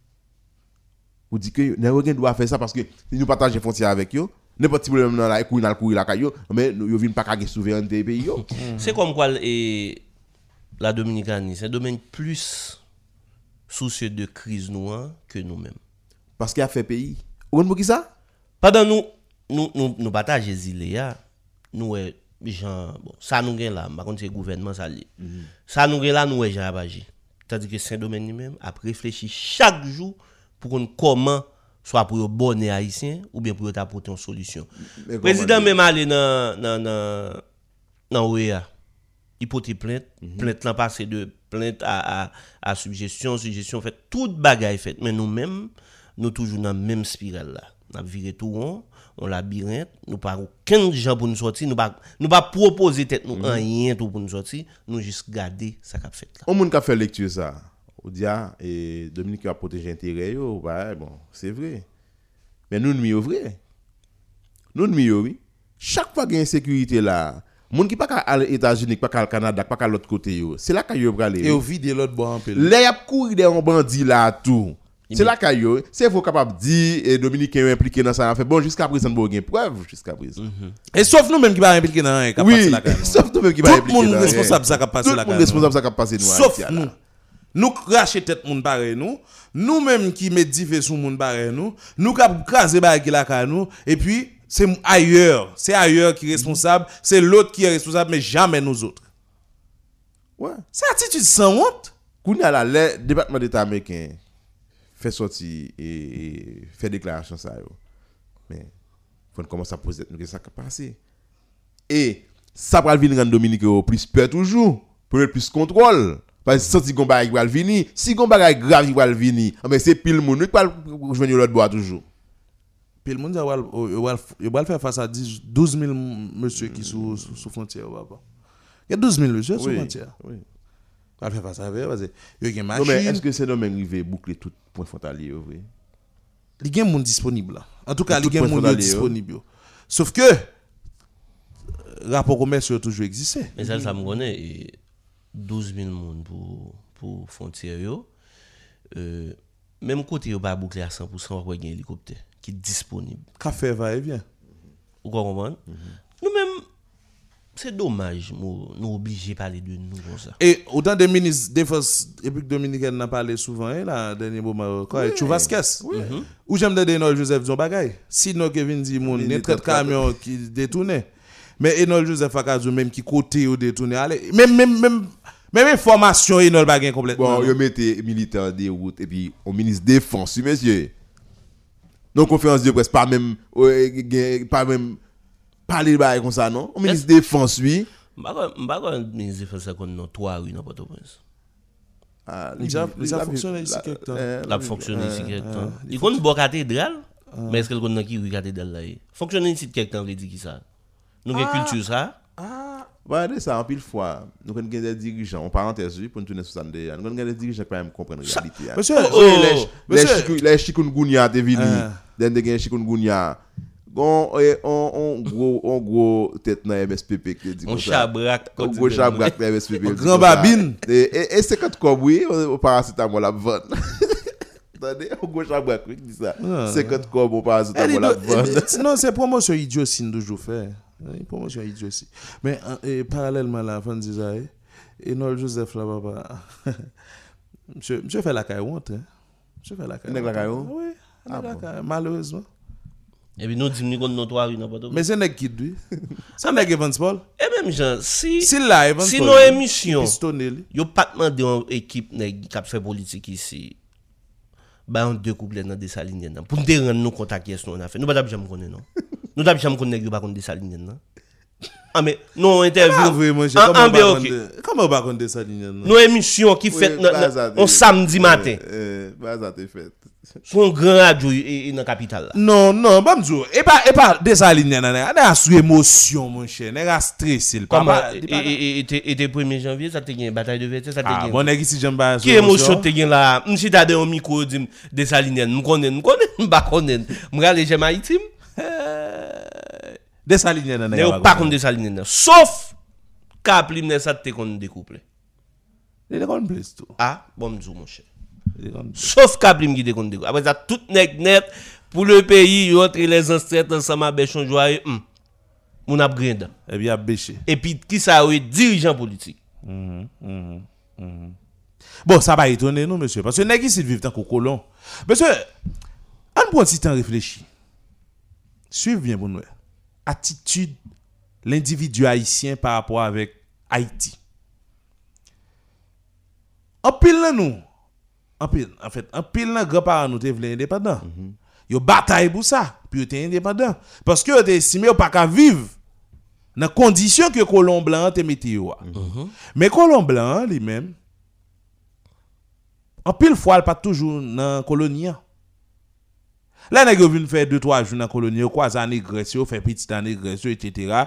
Vous dites que n'importe doit faire ça parce que si nous partageons frontière avec eux, n'importe quel problème dans la couille dans le couille la caillou, mais nous viennent pas caguer souveraineté des pays yo. [laughs] C'est comme quoi et la Dominicanie, c'est un domaine plus soucieux de crise noire que nous-mêmes. Parce qu'il a fait pays. Vous comprenez ça? Pendant nous, nous, nous, nous partageons les nous, gens, bon, ça nous gagne là, par contre, c'est le gouvernement, ça l'est. Ça nous gagne là, nous, eh, gens Abaji. C'est-à-dire que Saint-Domaine lui-même a réfléchi chaque jour pour comment, soit pour le bonnet haïtien, ou bien pour apporter une solution. Le président même allé dans, dans, dans, OEA. Il porte plainte. Plainte là passé de plainte à, à, à suggestion, suggestion fait toute bagaille fait. Mais nous-mêmes, nous toujours dans la même spirale là. Nous avons viré tout rond, on labyrinthe, nous pas aucun gens pour nous sortir, nous pas nous pas proposer tête nous rien tout pour nous sortir, nous juste garder ça qu'a fait là. On moun ka fait lecture ça. On dit ah et Dominique a protégé intérêt yo, ouais, bon, c'est vrai. Mais nous nous vrai. Nous nous oui. Chaque fois qu'il y a insécurité là, moun qui pas qu'à aller aux États-Unis, pas qu'à Canada, pas qu'à l'autre côté yo. C'est là qu'il y a aller. Et au vide l'autre bois un peu. Les y a courir des bandits là tout. C'est là qu'il a. C'est vous capable de dire et Dominique est impliqué dans ça. Fait bon jusqu'à présent bon gain preuve jusqu'à présent. Et sauf nous même qui pas impliqué dans a passé Oui, sauf nous même qui Tout va le impliquer monde dans rien. responsable ça qui a passé Tout le monde responsable ça qui a passé nous. Sauf nous. là. Nous cracher tête moun pareil nous. Nous même qui médifé sous moun pareil nous. Nous cap craser la caille nous et puis c'est ailleurs, c'est ailleurs qui est responsable, c'est l'autre qui est responsable mais jamais nous autres. Ouais. C'est attitude sans honte. Kounya là, le département d'État américain fait sortir et, et fait déclaration ça yo. Mais faut commencer à poser nous qu'est-ce qui a passé? Et ça pral venir rendre Dominique au plus peur toujours, pour plus contrôle. Parce que si qui pral venir, si bagay grave qui pral venir, ah, mais c'est pile moun qui pral joindre l'autre bois toujours. Puis le monde a wal- yo wal- yo wal faire face à 10 12 000 monsieur qui sont sous frontière. Il y a 12 000 monsieur sous frontière. oui. On va faire face à eux parce que gen Non, mais est-ce machine, que c'est domaine rivé boucler tout point frontalier, oui? il y a monde disponible là. En tout cas, il y a monde disponible. Sauf que rapport commercial a toujours existé. Mais ça, ça me connaît. et 12 000 personnes pour, pour frontière. yo. Euh, même côté, yo pas bouclé à 100%, on un hélicoptère qui est disponible. Café va et vient. Vous comprenez? Nous-mêmes, c'est dommage, nous, nous obligés de parler de nous comme ça. Et autant des ministres de défense République dominicaine n'a parlé souvent, hein, là, dernier moment, quoi, oui. Chuvasquez. Ou j'aime de Enol Joseph Zon bagay. Sinon, Kevin dit, mon, Il il y camions qui détournent. Mais Enol Joseph Akazou, même qui côté ou détourné, allez, même, même, même, même information, Enol bagay complètement. Bon, yo mettez militaire des routes et puis au ministre défense, monsieur. Non, conférence de presse, pas même, pas même, parler de comme ça, non? Au ministre défense, oui. Je ne sais pas si ministre comme dans trois rues dans Port-au-Prince. Ah, Il a- il a fonctionné ici quelque temps. euh, Il a fonctionné ici quelque temps. Il connaît une bonne cathédrale, mais est-ce qu'il connaît qui rue cathédrale là Fonctionner ici quelque temps, veut dire qui ça Nous avons culture ça? Regardez ça, en pile fois, nous avons des dirigeants, en parenthèse, oui, pour nous tourner sur ça, nous avons des dirigeants qui comprendre la réalité. hein. Monsieur, Oh, Oui, les- chikungunya te vini, Ah. den de gen chikungunya. Gon, eh, on gwo tet nan MSPP ki di kon sa. On chabrak. On gwo chabrak nan MSPP. On [laughs] gran babin. E, e, e se kat kob wè, ou parasitamol ap van. [laughs] Tande, on gwo chabrak wè ki di sa. Ah, se kat kob ou parasitamol eh, ap van. Eh, non, se promosyon idyosin doujou fè. Promosyon idyosin. Men, paralèlman la, fan di zay, Enol Joseph la baba, mse fè la kayouante. Mse fè la kayouante. Nèk la kayouante? Oui, nèk la kayouante. Malheureusement. Et puis nous disons nous trois. Mais c'est nèg qui. C'est nèg Evans Paul. Et même gens, si Si là, Evans si nos émissions, yo pas demandé une équipe nèg qui a fait politique ici. Bah on deux couplets dans des salines. Pour nous rendre nous à qui est-ce qu'on a fait. Nous pas jamais non. [laughs] Nous jamais pas des salines. Ah mais non Ah, interview. en- comment en on va on ça, ligne, non? Nos émissions qui fait on samedi matin. Euh, bah, ça te fait. Son gran radyo e, e, e nan kapital la. Non, non, bon ba mdou. E pa, e pa, de sa linye nan e. Ane a sou emosyon, mon chè. Ane a stresil. Kama, e, e te 1 janvye, sa te gen batay de vete, sa te gen. Ah, bon, e ki si jen ba sou emosyon. Ki emosyon te gen la. Msi ta de yon mikou di de sa linye. Mkonen, mkonen, mba konen. Mga le jema itim. De sa linye nan e. Ne ou pa kon de sa linye nan. Sof, ka pli mne sa te kon dekouple. De kon ples tou. Ah, bon mdou, mon chè. Est sauf cap li qui découplé après ça tout nèg net pour le pays entre les ancêtres ensemble avec chon joyeux hum mon ap grinde Et puis, il a bêché. et puis qui ça oui dirigeant politique Bon, ça va étonner nous, monsieur. Parce que nèg ici vivent tant qu'au colon. Monsieur, on prend un petit temps réfléchir. Suivez bien pour nous. Attitude l'individu haïtien par rapport avec Haïti. En pile nous. En pile, en fait, en pile là, grands-parents nous voulaient indépendants. Yo bataille pour ça, puis yo te indépendant. Parce que yo te estimé yo pas qu'à vivre dans condition que colon blanc te yo. a. Mais colon blanc lui-même en pile fois pas toujours dans colonie. a. Là nèg vinn faire 2 3 jours dans colonie, yo croise en négresse, fait petit en négresse, etc.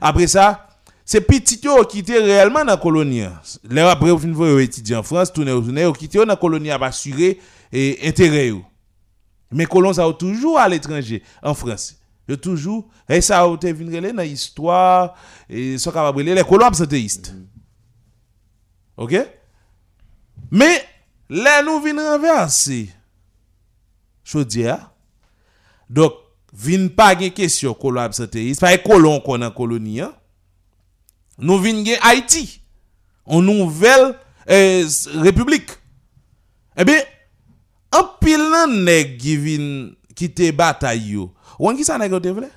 Après ça, c'est petit qui était réellement dans colonie. a. Là après vous voir étudier en France, tourner tourner, yo quitter dans colonie pour assurer et intérêt. Mais colons ça toujours à l'étranger en France. Yo toujours et ça a été relé dans histoire et ça capable les colons absentéistes. OK? Mais là, nous venons renverser. Chaudière. Donc, vin pas gen question colon absentéiste, pas colon qu'on en colonie. hein? Nous gen Haïti. Une nouvelle euh, s- république. Eh bien, en pile nèg qui vin quitter bataille yo. Ou qui ça nèg yo te vle?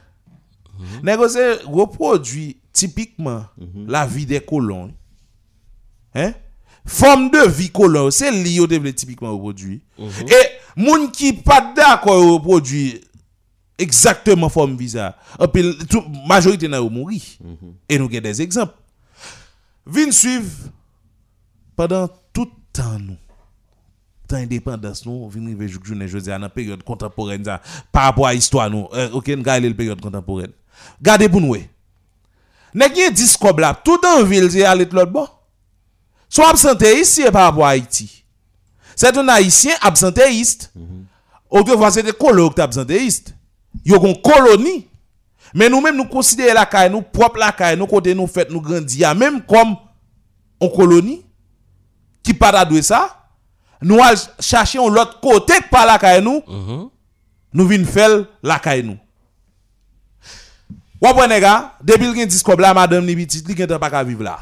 Yo se reproduit typiquement la vie des colons. Hein? Forme de vie colon, c'est lié au développement typiquement reproduit. Et moun qui pas d'accord reproduit Exactement forme visa. Tout, majorité n'a mouri. Et nous avons des exemples. Vin suivre pendant tout temps nous. Temps indépendance nous, vin rive jodi dans période contemporaine ça, par rapport à l'histoire nous. Euh, OK, nous regarder la période contemporaine. Gardez pour nous. Nèg gen discob là, tout en ville c'est aller de l'autre bord? Sont absentéistes par rapport à Haïti. C'est un haïtien absentéiste. Autrefois c'était colo qui absentéiste. Yo gon colonie. Mais nous-mêmes nous considérons la caille nous propre la caille nous côté nous fait nous grandir même comme en colonie qui pas d'adouer ça. Nous un l'autre côté que par la caille nous. Nous vinn faire la caille nous. Wapwe nèga, depuis gen discob là madame ni petit li gen temps pas ka vivre là.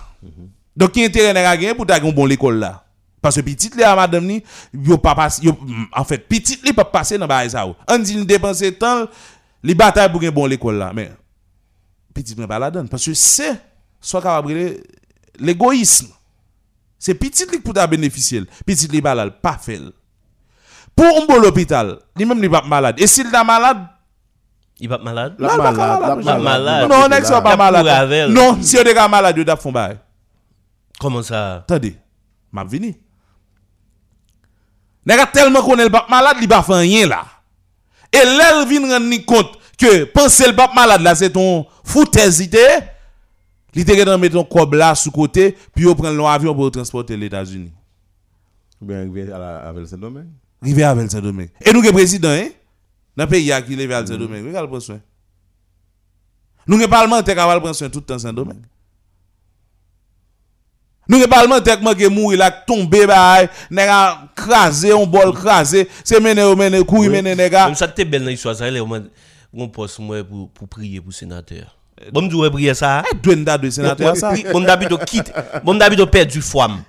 Donc qui intérêt nèga gen pour ta gen bon l'école là? Parce que petit li à madame ni yo pas passe yo en fait petit li pas passer dans bail ça. ou. On dit nous dépenser temps li bataille pour gen bon l'école là mais petit ne pas la donne parce que c'est soit capable l'égoïsme. C'est petit li pour ta bénéficier. Petit li balal pas fait. Pour un bon l'hôpital, li même li pas malade. Et s'il est malade, Il va malade? La malade, la la malade. non, nek sont pas La malade? Non, si on est malade, yo tap font bail. Comment ça? Attendez, m'a vini. Nèg a tellement connaît le pas malade, il pas fait rien là. Et l'elle vient rendre compte que penser le pas malade là c'est ton foutaise idée. Il te dans mettre ton cob là sous côté puis on prend l'avion pour transporter les États-Unis. Bien arrivé à la- avec Saint-Domingue. Rive avec Saint-Domingue. Et nous le président hein dans le pays qui levé à Saint-Domingue, regarde prendre soin. Nous les parlementaires qui prendre soin tout le temps Saint-Domingue. Nous les parlementaires qui mourir là tomber bail, nèg a craser on bol craser, c'est mener ou mener courir mener nèg a Même ça t'es belle dans l'histoire ça, là, on poste moi pour pour prier pour sénateur. Bon me dire prier ça. Dwenda de sénateur ça. Bon d'habitude quitte. Bon d'habitude perdu femme.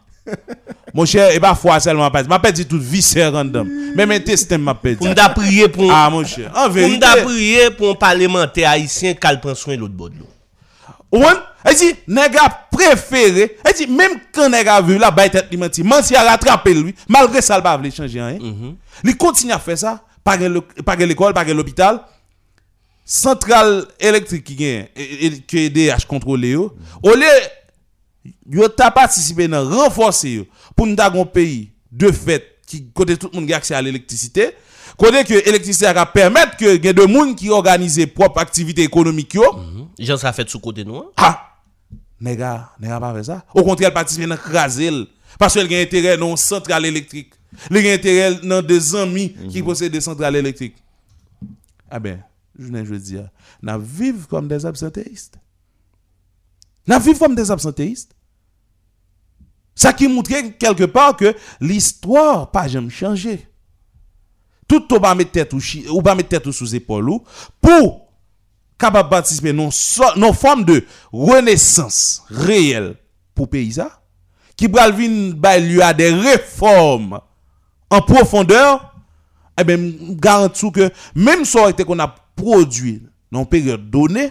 Mon cher, et pas foi seulement. M'a perdu toute vie c'est random. Même intestin m'a perdu. Pour nous prier pour Ah mon cher, en vérité. nous prier pour un parlementaire haïtien qui prend soin de l'autre bord. de l'eau. Elle dit, nèg a préféré, elle dit, même quand nèg a vu la baille tête menti, menti a rattrapé lui, malgré ça, il pas voulu changer rien. Il continue à faire ça, gen l'école, gen l'hôpital. Centrale électrique qui gagne, DH contrôle yo, au lieu, yo t'a participé dans renforcer pour nous avoir un pays de fait, qui, côté tout le monde a accès à l'électricité, côté que l'électricité a permettre que gen de monde qui organise propre activité économique yo, Jean ça fait sous côté nous. ah! Nèga, nèga pas fait ça. Au contraire, elle participe dans craser. Parce qu'elle a intérêt dans une centrale électrique. Elle a intérêt dans des amis qui possèdent des centrales électriques. Ah ben, je veux dire, nous vivons comme des absentéistes. Nous vivons comme des absentéistes. Ça qui montre quelque part que l'histoire pas jamais changé. Tout ou pas mettre tête ou, ou mettre tête ou sous épaule ou, pour capable de participer non non forme de renaissance réelle pour pays qui bay lieu à des réformes en profondeur eh ben garantis que même ça qu'on a produit dans une période donnée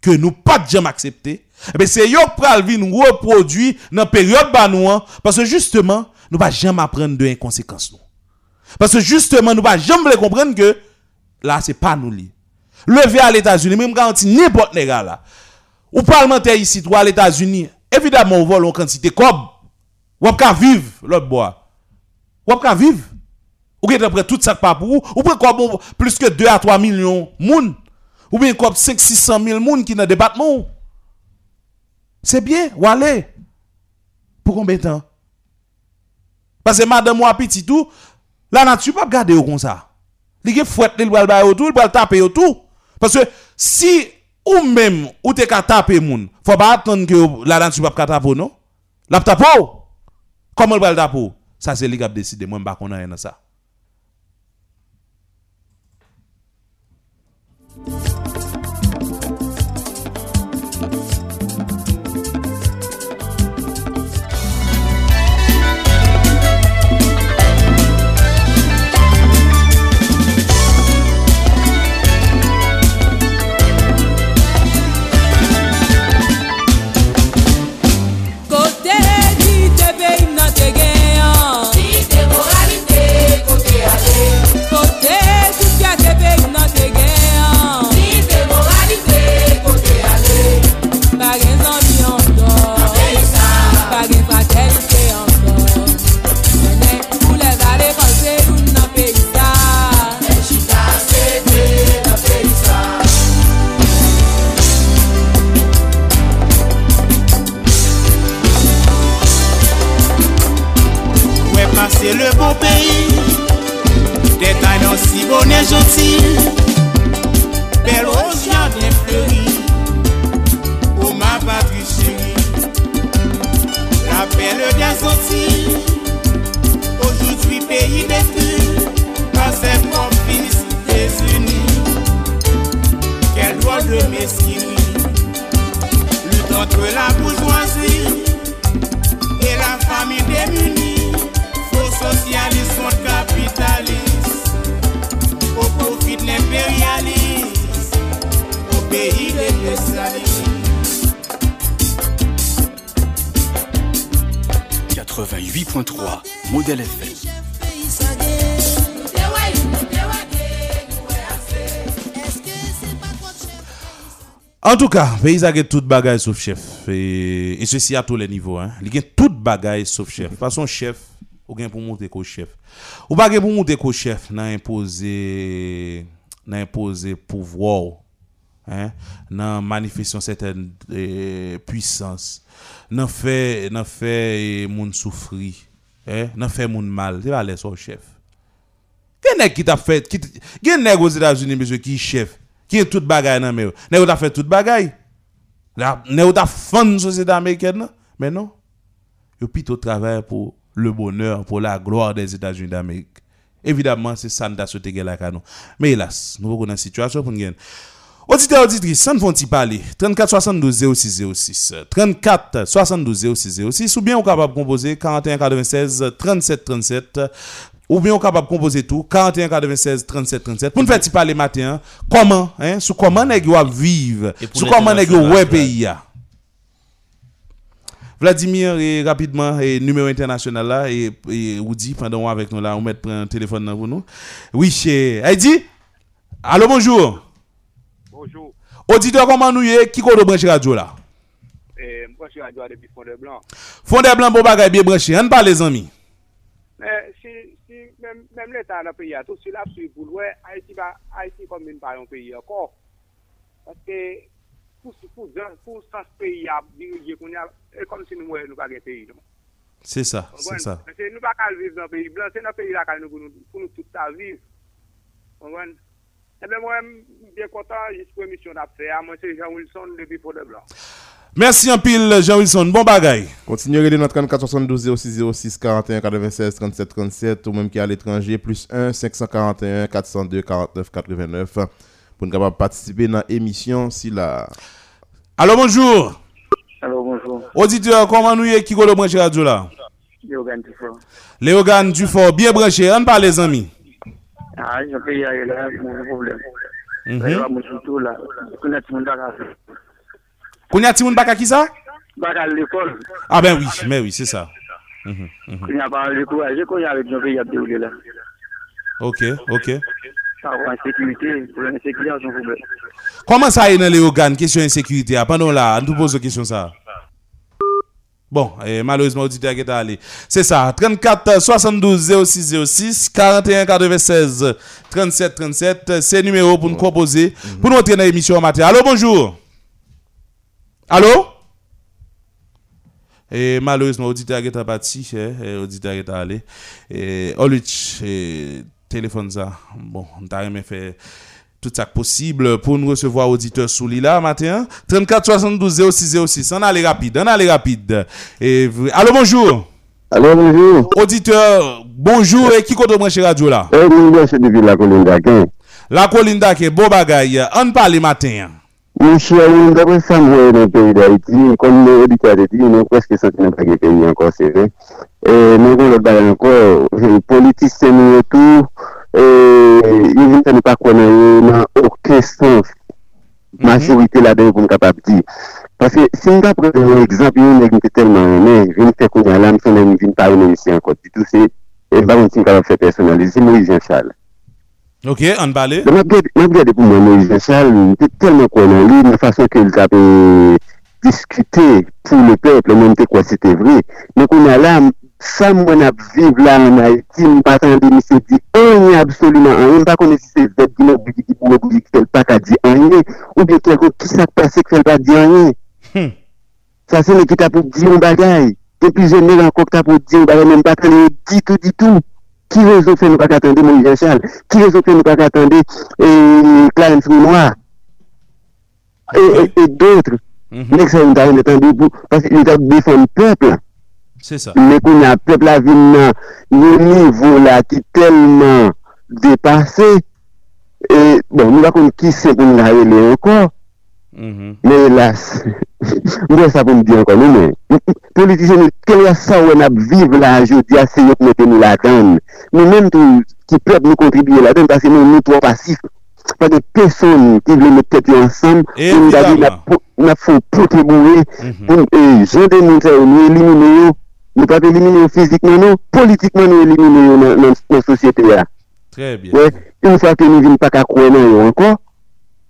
que nous pas jamais accepté eh ben c'est yo pral vinn reproduit dans période ba nous hein, parce que justement nous pas jamais apprendre de inconséquences nous. Parce que justement nous pas jamais comprendre que là c'est pas nous li lever à l'États-Unis, même garanti n'importe nèg là. Ou parlementaire ici, toi, à l'États-Unis, évidemment, on vole en quantité comme. Ou pas vivre, l'autre bois. Ou pas vivre. Ou bien après tout ça pas pour vous. Ou bien comme plus que 2 à 3 millions de moun. Ou bien comme 5 600 000 moun qui dans le. C'est bien, ou allez. Pour combien de temps? Parce que madame ou petit tout, la nature pas garder comme ça. Li gen fouet li bral bay autour, il bral taper autour. Parce que si ou même ou te ka taper moun, faut pas attendre que la danse pas taper non. La taper Comment le va le taper Ça c'est lui qui a décidé, moi je ne sais pas ça. gentil, belle rose bien fleurie, oh ma patrie chérie, la belle bien sentie, aujourd'hui pays détruit par ses propres fils désunis. Quel droit de mesquinerie, lutte entre la bourgeoisie et la famille démunie. 101.3 Modèle FM. En tout ka, peyizan gen tout bagay souf chef. E se si a tou le nivou. Li gen tout bagay souf chef. Fason chef, ou gen pou monte ko chef. Ou bagay pou monte ko chef nan impose, nan impose pouvoir, hein? nan manifesyon seten eh, puissance, nan fe, nan fe eh, moun soufri. Hein, nan fait moun mal. C'est pas laisser son chef. Gen nèg qui t'a fait, qui t- gen nèg aux États-Unis, monsieur, qui chef, qui est tout bagay nan mais nèg ou t'a fait tout bagay? La- Nèg ou t'a fond société américaine, nan? mais non. Yo plutôt travaille pour le bonheur, pour la gloire des États-Unis d'Amérique. Évidemment, c'est ça nous souhaité gagner la canon. Mais hélas, nous avons une situation pour nous gagner. Auditeur, auditrice, ça ne font parler. 34 72 06 06. 34 72 06 06. Ou bien on est capable de composer 41 96 37 37. Ou bien on est capable de composer tout 41 96 37 37. Pour nous faire parler matin, comment, hein, sur comment nèg yo ap vivre, sur comment nèg yo l'international, ouais pays. Vladimir, et rapidement, et numéro international là, et, et pendant avec nous là, on met un téléphone là pour nous. Oui, chez Heidi? Allô, bonjour. Bonjour. Auditeur, comment nous y est, qui côté branché radio là? Eh, radio depuis Fond de Blanc. Fondé blanc, bon bagay bien branché. On parle les amis. Mais si, si même, même l'État dans le pays, a tout cela suit pour louer, Haïti, Haïti comme une pas un pays encore. Parce que pour, ce pays c'est comme si nous pas pays. non? C'est ça, c'est ça. Nous ne pouvons pas vivre dans le pays blanc, c'est dans le pays là que nous pour nous. Comprenez? Eh bien, moi, je suis bien content, jusqu'à l'émission d'après. Moi, c'est Jean Wilson de Blanc. Merci en pile, Jean Wilson. Bon bagay. Continuez à regarder notre 34 72 06 06 41 96 37 37 ou même qui est à l'étranger, plus 1 541 402 49 89 pour nous capable participer dans l'émission si la. Allô, bonjour. Alors, bonjour. Auditeur, comment nous y est, qui côté branché radio là? Yogan Tifo. Léogane Dufort, bien branché. On parle les amis. Ah, je peux y aller là, mon problème. Mhm. Là, mon surtout là, connaît tout le monde à Kounya Timoun Baka qui ça? Bac à l'école, Ah ben oui, mais oui, c'est ça. Mhm, mhm. il n'y a pas de courage, qu'on y a dérouler là. Ok, Bon, eh, malheureusement, auditeur qui est allé. C'est ça, 34 72 06 06 41 96 37 37. C'est le numéro pour nous composer, pour nous entrer dans l'émission matin. Allô, bonjour. Allô? Et malheureusement, auditeur qui est parti, eh, eh, auditeur qui est allé. Et Oluch, eh, téléphone ça. Bon, on t'a rien fait tout ça possible pour nous recevoir auditeur sous là matin. 34 72 06 06. On allait rapide, on allait rapide. Et, allô, bonjour. Alors bonjour, Auditeur, bonjour. Et qui compte brancher radio là? eh, nous sommes depuis la colline d'Aquin. La colline d'Ake, beau bagay. On parle matin. Nous d'après ça, moi, dans le pays d'Haïti, comme les auditeurs dit, nous presque senti pas que pays encore, c'est vrai. Et nous avons le bail encore, les politiciens nous et E, yon vin sa nou pa konen yon nan okè sens majorite la den pou m kapap di. Paske si m ka prete yon ekzamp, yon neg m te telman yon, vin te konen la, m son nan m vin pa yon emisyen kot. Ditou se, e baron ti m kapap fe personalize, se Moïse Jean Charles. Ok, an bale? M ap gade pou m Moïse Jean Charles, m te telman konen li, nan fason ke l kapè... E, diskute pou le pep, le monte kwa se te vre. Men kon alam, sa mwen ap viv la an a iti, mwen patan de mi se di anye absolument anye, mwen pa kone si se zed di mwen bigi di pou bigi ki fel pa ka di anye, ou bien kelko ki sak pase ki fel pa di anye. Hmm. Sa se ne ki ta pou di yon bagay, depi jenè lan kok ta pou di yon bagay, mwen patan de di tout di tout. Ki rezo fe nou pa katande moun Jean Charles, ki rezo fe nou pa katande eh, Clarence Mimoir, okay. et, et, et d'autres. Mwen mm -hmm. ek sa yon ta yon etan di pou, paske yon ta defon pepl, C'est ça. Mais qu'on a peuple nan yon niveau la ki telman depase. Et bon, nou va kon ki se pou nou la rele ankon. Mhm. Mais hélas, mwen sa pou m di ankon nou men. Politisyen nou, kel ya sa wè nap vive la jodi a se yot mette nou la dan. Nou men tou ki peuple nou kontribuye la dan, parce nou nou tou pasif. Pa de peson ki vle mette tèt yo ansam, pou nou da di Évidemment. nap fò protébouye, Mhm. pou nou jende nou sa yo, nou elimine yo, nou pa pe elimine yo fizikman nou, politikman nou elimine yo nan- nan nan sosyete ya. Très bien. Ouais, une fois que nous venons pas qu'à croire dans encore,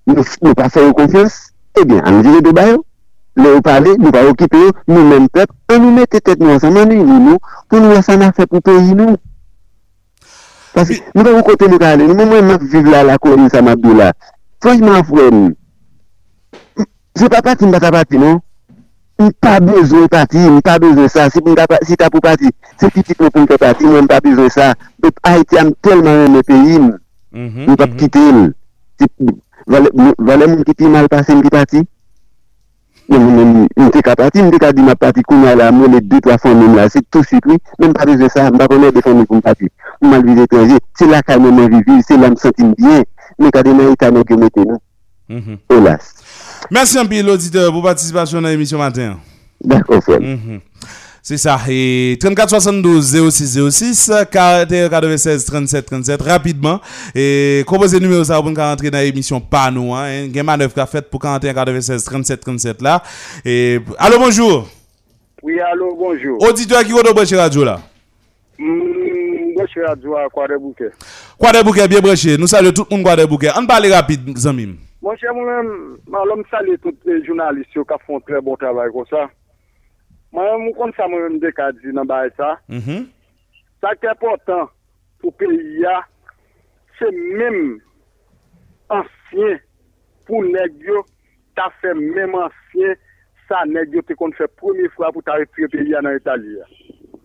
nous ne pas faire confiance, eh bien, on dit de bail, nous parler, nous pas occuper, nous-mêmes peuple, on nous met tête nous ensemble, nous, nous, pour nous laisser en fait pour le pays, nous. Parce que nous avons côté nous aller, nous, moi, je vivre là, la commune, ça m'a dit là. Franchement, frère, c'est pas parti, pas parti, non? Ou pa bezon pati, ou pa bezon sa, si, pa- si ta pou pati, se pitit nou pou nte pati, mwen pa bezon sa, Pep Haiti am telman reme peyi, Mhm. mwen pa Mhm. kite el, Si- vale vale moun ki pi mal pase mki pati, mwen mwen mwen te ka pati, mwen te ka di ma pati kou la, mwen le 2-3 fon mwen la, se tout suite, oui, mwen pa bezon sa, mwen pa konen de fon mwen pou mpati, mwen mal vize etranje, se la ka mwen mwen vivi, se la m sentim bien, mwen ka ke nou, Mhm. Merci un peu l'auditeur pour participation dans l'émission matin. D'accord, frère. Mhm. C'est ça. Et 34 72 06 06 41 96 37 37 rapidement. Et composez numéro ça pour nous rentrer dans l'émission pas nous hein. Il y a manœuvre qu'a fait pour 41 96 37 37 là. Et allô bonjour. Oui, allô, bonjour. Auditeur qui est branché radio là. Mm, je suis à quoi de bouquet. Quoi des bouquets bien branché. Nous saluons tout le monde quoi des bouquets. On parle rapide Zamim. Mwen chè mwen mèm, mwen lòm salè tout jounalist yo ka fon tre bon travay kon sa. Mwen mwen kon sa mwen mèm dekadzi nan baye sa. Mhm. Sa ki important pou peyi ya, se mèm ansyen pou negyo ta fè mèm ansyen sa negyo te kon fè premi fwa pou ta retire peyi ya nan Itali ya.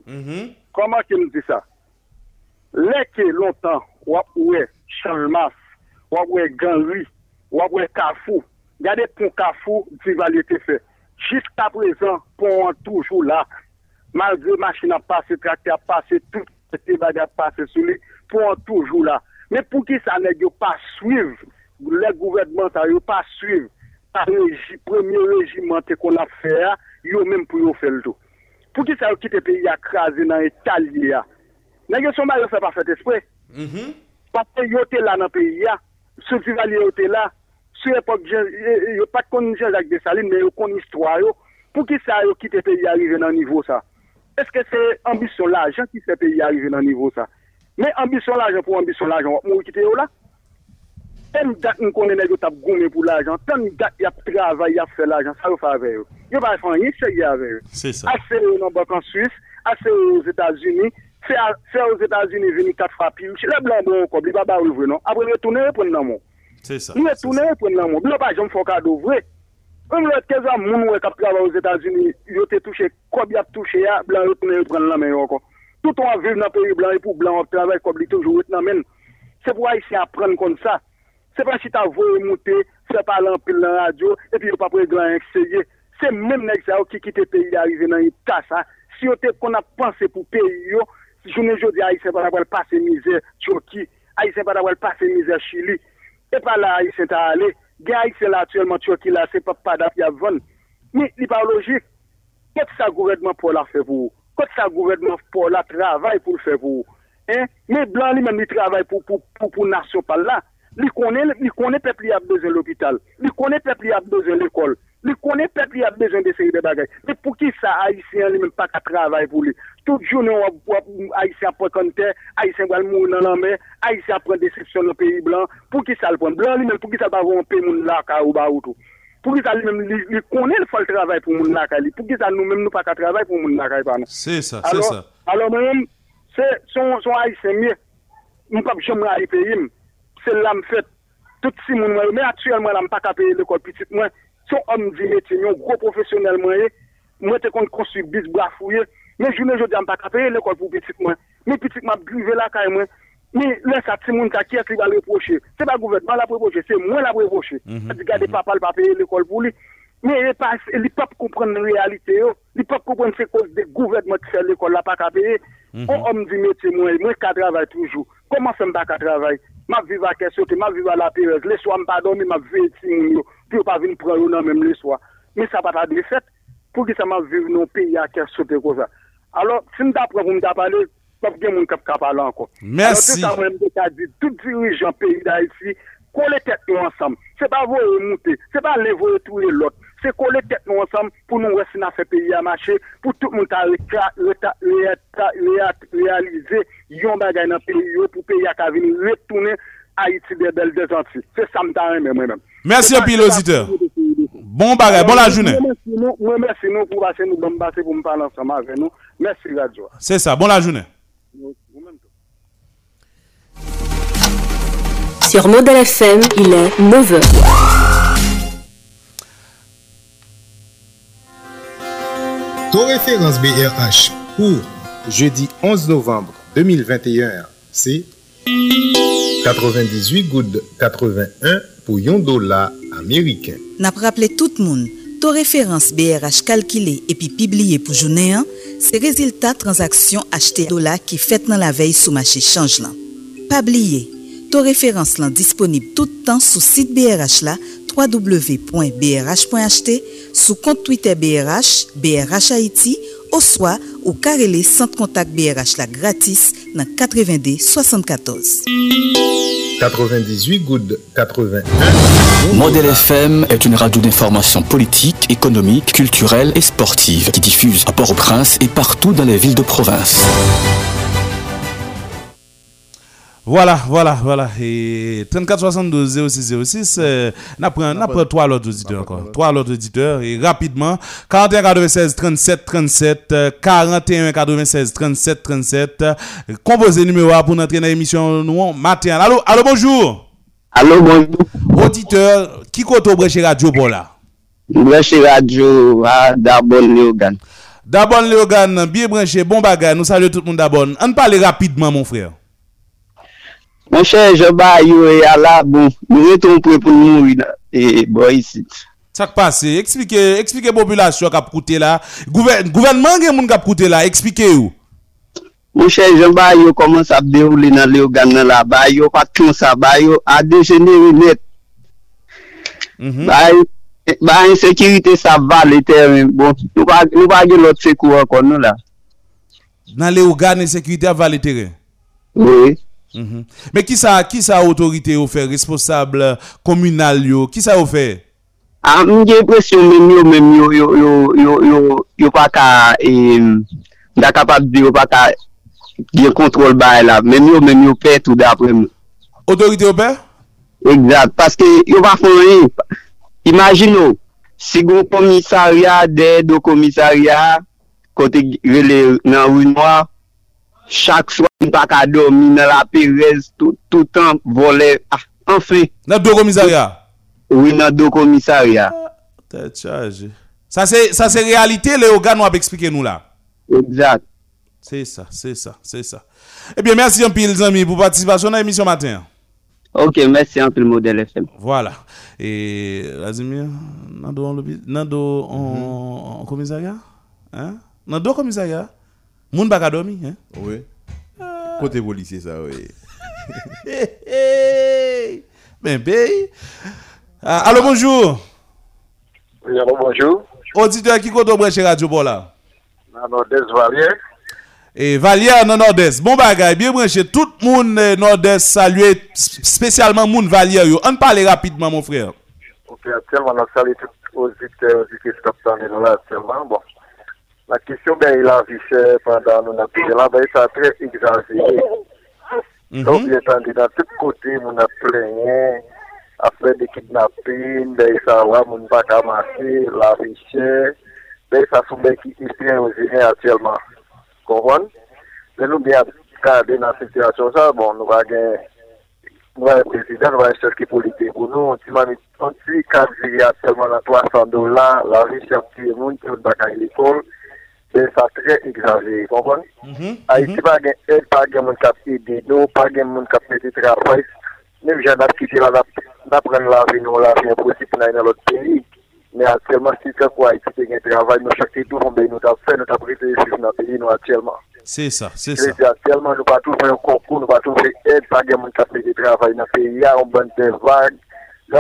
Mm -hmm. Koman ki nou di sa? Lè ke lontan wap wè chanlmas, wap wè ganri, wap ouè Kafou, gade pon Kafou, Divali te fait. Jusqu'à présent, pon an toujours là. Malgré machine a passé, tracteur a passé, tout te bagay a passé sous lui, pon an toujours là. Mais pour qui ça yo pas suivre, le gouvernement ça yo pas suivre, par régi, premier régiment qu'on a fait, a, yo même pour yo faire le tout. Pour qui ça yo quitte pays a crasé dans Italie a. Nèg yo son ba yo fait pas fait esprit. Mhm. Parce que yo te là dans le pays, Duvalier yo te là, sur l'époque, Jean- eh, eh, yo pas connu Jean-Jacques Dessalines, mais yo connaît histoire yo. Pour qui ça yo quitte le pays arrivé dans le niveau ça? Est-ce que c'est ambition l'argent qui fait pays arriver dans le niveau ça? Mais ambition l'argent pour ambition l'argent, on va quitter yo là? Tant date nous connaît yo tap goumé pour l'argent, tant date y a travail, y a fait l'argent, ça yo fait avec yo. Yo pas faire rien, c'est y avec yo. C'est ça. Assez dans la banque en Suisse, assez aux États-Unis, blancs bon non? C'est ça. Nous retourner prendre dans mon. Blanc pas jamais faire cadeau vrai. Même le 15 ans moun travaille aux États-Unis, yo te touché comme y a touché ya, blanc retourner prendre la main encore. Tout on vivre dans le pays blanc et pour blanc on travaille comme il toujours dans main. C'est pour haïtien apprendre comme ça. C'est pas si. Si on te qu'on a pensé pour pays yo, jodi misère Chili. Gen haïtien là actuellement Turquie là, c'est pas pas d'appui à vendre. Mais il pas logique. Que ça gouvernement pour la faire vous? Que ça gouvernement pour la travail pour le faire vous? Hein? Mais blanc lui-même il travaille pour pour nation par là. Il il connaît peuple il a besoin de l'hôpital. Il connaît peuple il a besoin de l'école. Il connaît peuple il a besoin de série de bagages. Mais pour qui ça haïtien lui-même pas qu'à travailler pour lui? Toute journée on va haïtien prend compteur, haïtien va mourir dans la mer, haïtien prend déception dans le pays blanc. Pour qui ça le prend? Blanc lui-même pour qui ça va avoir un pays moun là ou ba ou tout? Pour moun là li? Nous-mêmes nous pas qu'à travailler pour moun pas nous. C'est ça, c'est Alors, moi-même, c'est son, pas jamais aller payer. C'est là me fait. Tout si moun l'école petite moi. Son homme dit métier, un gros professionnel moi. mwen te kon konstruy bis brafouye, men jounen jodi an pa ka peye l'ekol pou pitik mwen. Men pitik mwen grive la mwen. Men lè sa ti moun ka kyes li va reproche. Se pa gouvernement la reproche, se mwen la reproche. Mhm. Di gade papa l pa peye l'ekol pou li. Men e pa, li pap kompren realite yo. Li pap kompren se kos de gouvernement ki fè l'ekol la pa ka peye. On om di metye mwen, mwen ka travay toujou. Koman se mba ka travay? Ma viva kesyote, ma viva la perez. Le domi, ma vive ti moun yo. Pi yo pa vin pran yo nan menm le swa. Men sa pa ta de fet. Pou ki sa ma vive nou peyi a kesyote ko sa. Alors, si mda pran pou mda pale, pap gen moun kap kap ala anko. Merci. Alors, tout sa mwen mde ka di, tout dirijan peyi da iti, kole tet nou ansam. Se pa voye mouté, se pa le voye touye lot. Se kole tet nou ansam pou nou wesi na fe peyi a mache, pou tout reta, reta, realize yon bagay nan peyi yo pou peyi a ka vini retounen Haïti de bel de zanti. Se sa mta reme mwen men. Merci un pile auditeur. Bon bagay, bon la journée. Mwen mersi nou pou base nou bon base pou mpale ansama ave nou. Mersi radio. C'est ça, bon la journée. Sur Modèle FM, il est 9h. Taux référence BRH pour jeudi 11 novembre 2021, c'est 98 gouttes 81 pour 1 dollar américain. Nap rappele tout moun, to referans BRH kalkile epi pibliye pou jounen an, se reziltat transaksyon achete dola ki fet nan la vey sou mache chanj lan. Pabliye, to referans lan disponib toutan sou sit BRH la www.brh.ht, sou kont Twitter BRH, BRH Haiti, ou swa ou karele sant kontak BRH la gratis nan 92 74. 98 gouttes 81. Modèle FM est une radio d'information politique, économique, culturelle et sportive qui diffuse à Port-au-Prince et partout dans les villes de province. Voilà, voilà, voilà. Et 34 72 06 06, euh, n'a pris n'a pris trois autres auditeurs encore. Trois autres auditeurs et rapidement 41 96 37 37 euh, 41 96 37 37 euh, composez numéro pour entrer dans l'émission nous matin. Allô, allô bonjour. Allô, bonjour. Auditeur, qui côté branché radio pour là? Branché radio à Darbon Léogan. D'abord Léogan, bien branché, bon bagage. Nous saluons tout le monde d'abord. On parle rapidement mon frère. Mwen chè, jè ba yo e ala, bon, nou reton pou e pou nou mou, e, e bo e, isi. Sak pase, eksplike, eksplike populasyon kap koute la, gouvenman gen moun kap koute la, eksplike yo. Mwen chè, jè ba yo koman sa deroule nan le organ nan la, ba yo patron sa, ba yo adejene ou net. Mm -hmm. Ba yon e, sekirite sa val ete men, bon, nou pa gen lot sekou akon nou la. Nan le organ yon sekirite a val ete re? Oui. Mm -hmm. Men ki sa, ki sa otorite yo fe, responsable communal yo, qui ça au fait? Ah, a, mwen gen presyon men yo, men yo, yo, yo, yo, yo, yo pa ka, e, eh, da kapab di yo pa ka gen kontrol bay la, men yo, men yo pe tout dapre mwen. Otorite yo pe? Exact, paske yo pa fon yon, imagine yo, si go komisarya, de do komisarya, kote rele nan wou noa, chak swa mwen pa ka dormi nan la perez, tout, tout an vole, ah, enfin. Nan do commissariat? Oui, nan do komisarya. Tête chargée. Ça c'est, ça c'est réalité, les organes nous a expliqué nous là. Exact. C'est ça, c'est ça, c'est ça. Eh bien, merci un pile, les amis, pour participation dans l'émission matin. Ok, merci un peu le modèle FM. Voilà. Et, Lazimir, Nando en lobby, Nando en, en Moun baka dormi, hein? Oui. Côté policier, ça, oui. [laughs] Hey! Ben. Ah, allô, bonjour. Oui, allô, bonjour. Auditeur qui compte au branche radio là? Alors, des Valier. Et Valière dans Nord-Est. Bon bagay, bien branché. Tout le monde euh, Nord-Est salué, spécialement moun Valière yo. On parle rapidement, mon frère. Ok, actuellement, on salue auditeurs du Christophe Tanel là actuellement. Bon, la question, il vu cher pendant nous avons là, ben, ça a très exagéré. Donc, bien entendu, dans tous côtés, on a plaigné, affaire de kidnapping, ben, ça va, on pas qu'à la chère, ben, ça sont ben qui est aux Unis actuellement. Comprenez? Mais nous, bien, garder dans la situation, ça, bon, nous va gagner Ouais, président, est politique. Pour nous, on dit, mami, on dit, quand il y a seulement la 300 dollars, la vie chef qui est qui est à l'école, c'est ça très exagéré, vous comprenez? Haïti, pas gen aide, pas gen moun kap aide nous, pas gen moun kap mette travail. Même j'ai n'a quitté là, n'a prendre la vie, nous, la pour aller dans l'autre pays. Mais actuellement, si c'est quoi Haïti, c'est un travail, nous, chaque jour, on nous t'a fait, nous t'a prêté sur notre pays, nous, actuellement. C'est ça, c'est Je ça. veux dire, Actuellement, nous pas tous faire un concours, nous pas tous faire aide, pas de monde qui fait du travail dans le pays, on bonne des vagues, nous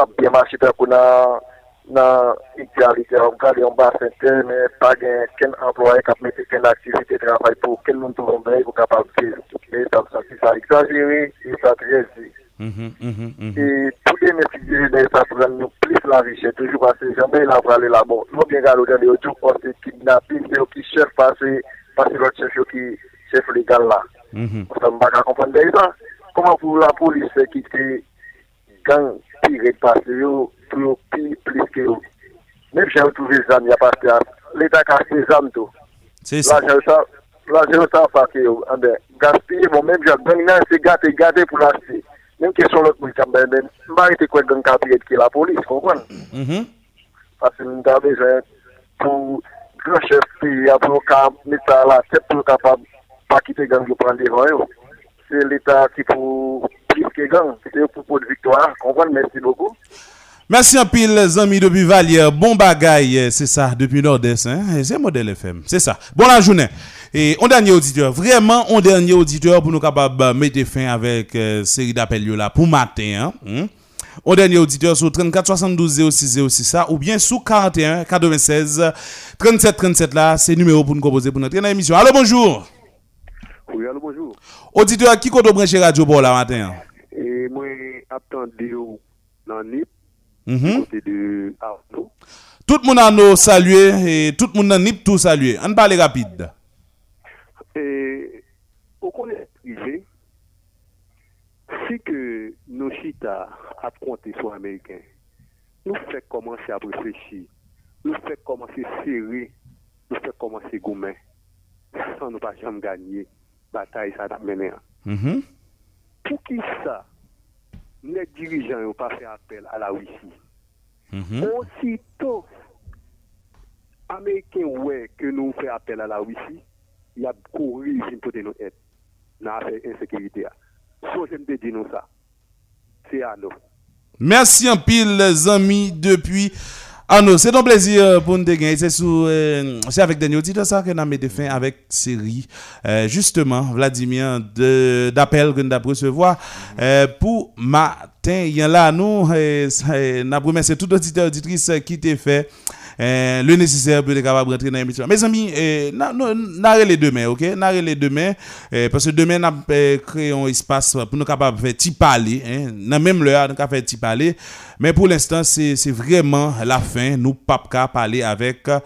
avons bien marché pour dans dans l'égalité, on regarde on bas terre, mais pas de quel employé qui a mis quelle activité de travail pour quel monde tout le monde pour capable de faire. Et ça, ça, c'est ça exagéré, et ça très dit. Mhm, mhm, mhm. Et tous les métiers de ça pour nous plus la que jamais la pour aller là-bas. Nous bien regarder dans les autres, on se kidnapping, c'est eux qui chef passer, passer l'autre chef qui chef légal là. Mhm. Ça ne pas comprendre ça. Comment pour la gang tiré passer yo pour plus plus que yo. Même j'ai trouvé les amis à partir l'état casse les âmes tout. C'est ça. Là j'ai ça là j'ai ça pas que yo. Ah ben gaspiller bon même j'ai gang là c'est gâter gâter pour l'acheter. Même question l'autre monde quand même pas été quoi gang capable qui la. Parce que nous avons besoin pour grand chef la. C'est l'État qui pour plus que gang, c'est pour pour de victoire. Comprendre merci beaucoup. Merci un pile, les amis depuis Valier. Bon bagaille, c'est ça, depuis Nord-Est. Hein? C'est modèle FM, c'est ça. Bon la journée. Et on dernier auditeur, vraiment, on dernier auditeur pour nous capables de mettre fin avec euh, série d'appels là pour matin. Hein? Hmm? On dernier auditeur sur 34 72 06 06 ça, ou bien sous 41 96 37 37 là, c'est numéro pour nous composer pour notre émission. Allô, bonjour. Oui, allô, bonjour. Auditeur, qui compte brancher radio pour la matin? Et moi, attendez dans NIP, Mhm. côté de Arnaud. Tout le monde a nous salué et tout le monde a nip tout salué. On parle rapide. Et au connaît privé, si que nos chita à compter sur américain, nous fait commencer à réfléchir, nous fait commencer serrer, nous fait commencer gommer, sans nous pas jamais gagner bataille ça n'a mené. Mhm. Pour qui ça, les dirigeants n'ont pas fait appel à la Russie. Mhm. Aussitôt, Américains, ouais, que nous fait appel à la Russie, il y a couru pour nous aide dans l'affaire insécurité. So, j'aime te dire nous ça. C'est à nous. Merci en pile, les amis, depuis. Ah non, c'est un plaisir pour nous de sous, euh, c'est avec Daniel Tito ça que nous mis fin avec série. Euh, justement, Vladimir, de- d'appel que nous avons recevoir. Euh, pour matin, il y a là, nous, euh, euh, nous remercié tout auditeur, auditrice qui t'a fait. Euh, le nécessaire pour être capable de rentrer dans l'émission. Mes amis, euh, n'arrêtez les demain, ok? N'arrêtez les demain, euh, parce que demain, nous euh, créé un espace pour nous capables de faire petit parler, hein? Dans même l'heure, nous fait petit parler. Mais pour l'instant, c'est vraiment la fin. Nous pas parler avec euh,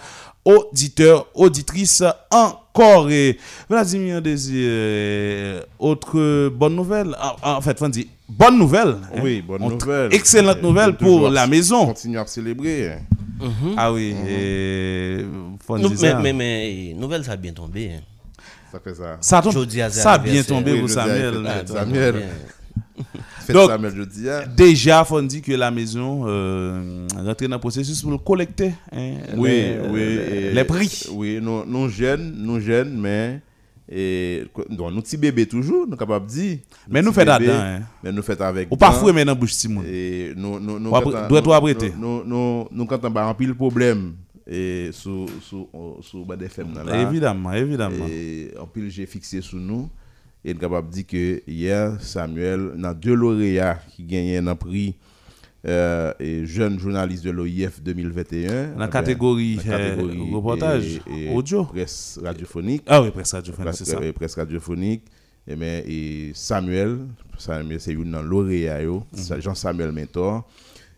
auditeurs, auditrices encore. Et Vladimir désire euh, autre bonne nouvelle. En, en fait, on dit bonne nouvelle. hein? Oui, bonne On- nouvelle. Excellente nouvelle pour la maison. Continuer à célébrer. Hein. Ah oui, et dire mais, mais, mais, nouvelle, ça a bien tombé. hein. Ça fait ça. Ça tombe- Jeudi à ça a bien tombé Oui, pour Samuel. Ah, Samuel. Donc, [laughs] Samuel jeudi, hein. déjà, faut dire que la maison euh, rentre dans le processus pour le collecter. hein, Oui, les, oui. les- et- les prix. Oui, nous, nous jeunes, nous jeunes, mais. Et, donc, nous petits bébés toujours, nous capables de dire. Mais nous bébés, là-dedans, hein. Mais nous fait avec. Ou pas mais dans bouche Simon. Et nous, nous, nous, doit tout apprêter. Nous, nous, nous, quand on a pile problème, et sous, sous, sous, Bad FM, là, Évidemment, évidemment. Et en pile, j'ai fixé sous nous. Et nous capable de dire que hier, Samuel, dans deux lauréats qui gagnaient un prix. Euh, et jeune journaliste de l'OIF 2021. Dans la eh ben, catégorie, catégorie, reportage, audio. Presse radiophonique. Ah oui, presse radiophonique, c'est ça. euh, presse radiophonique. Et, ben, et Samuel, Samuel c'est une lauréat, Mhm. Jean-Samuel Mentor.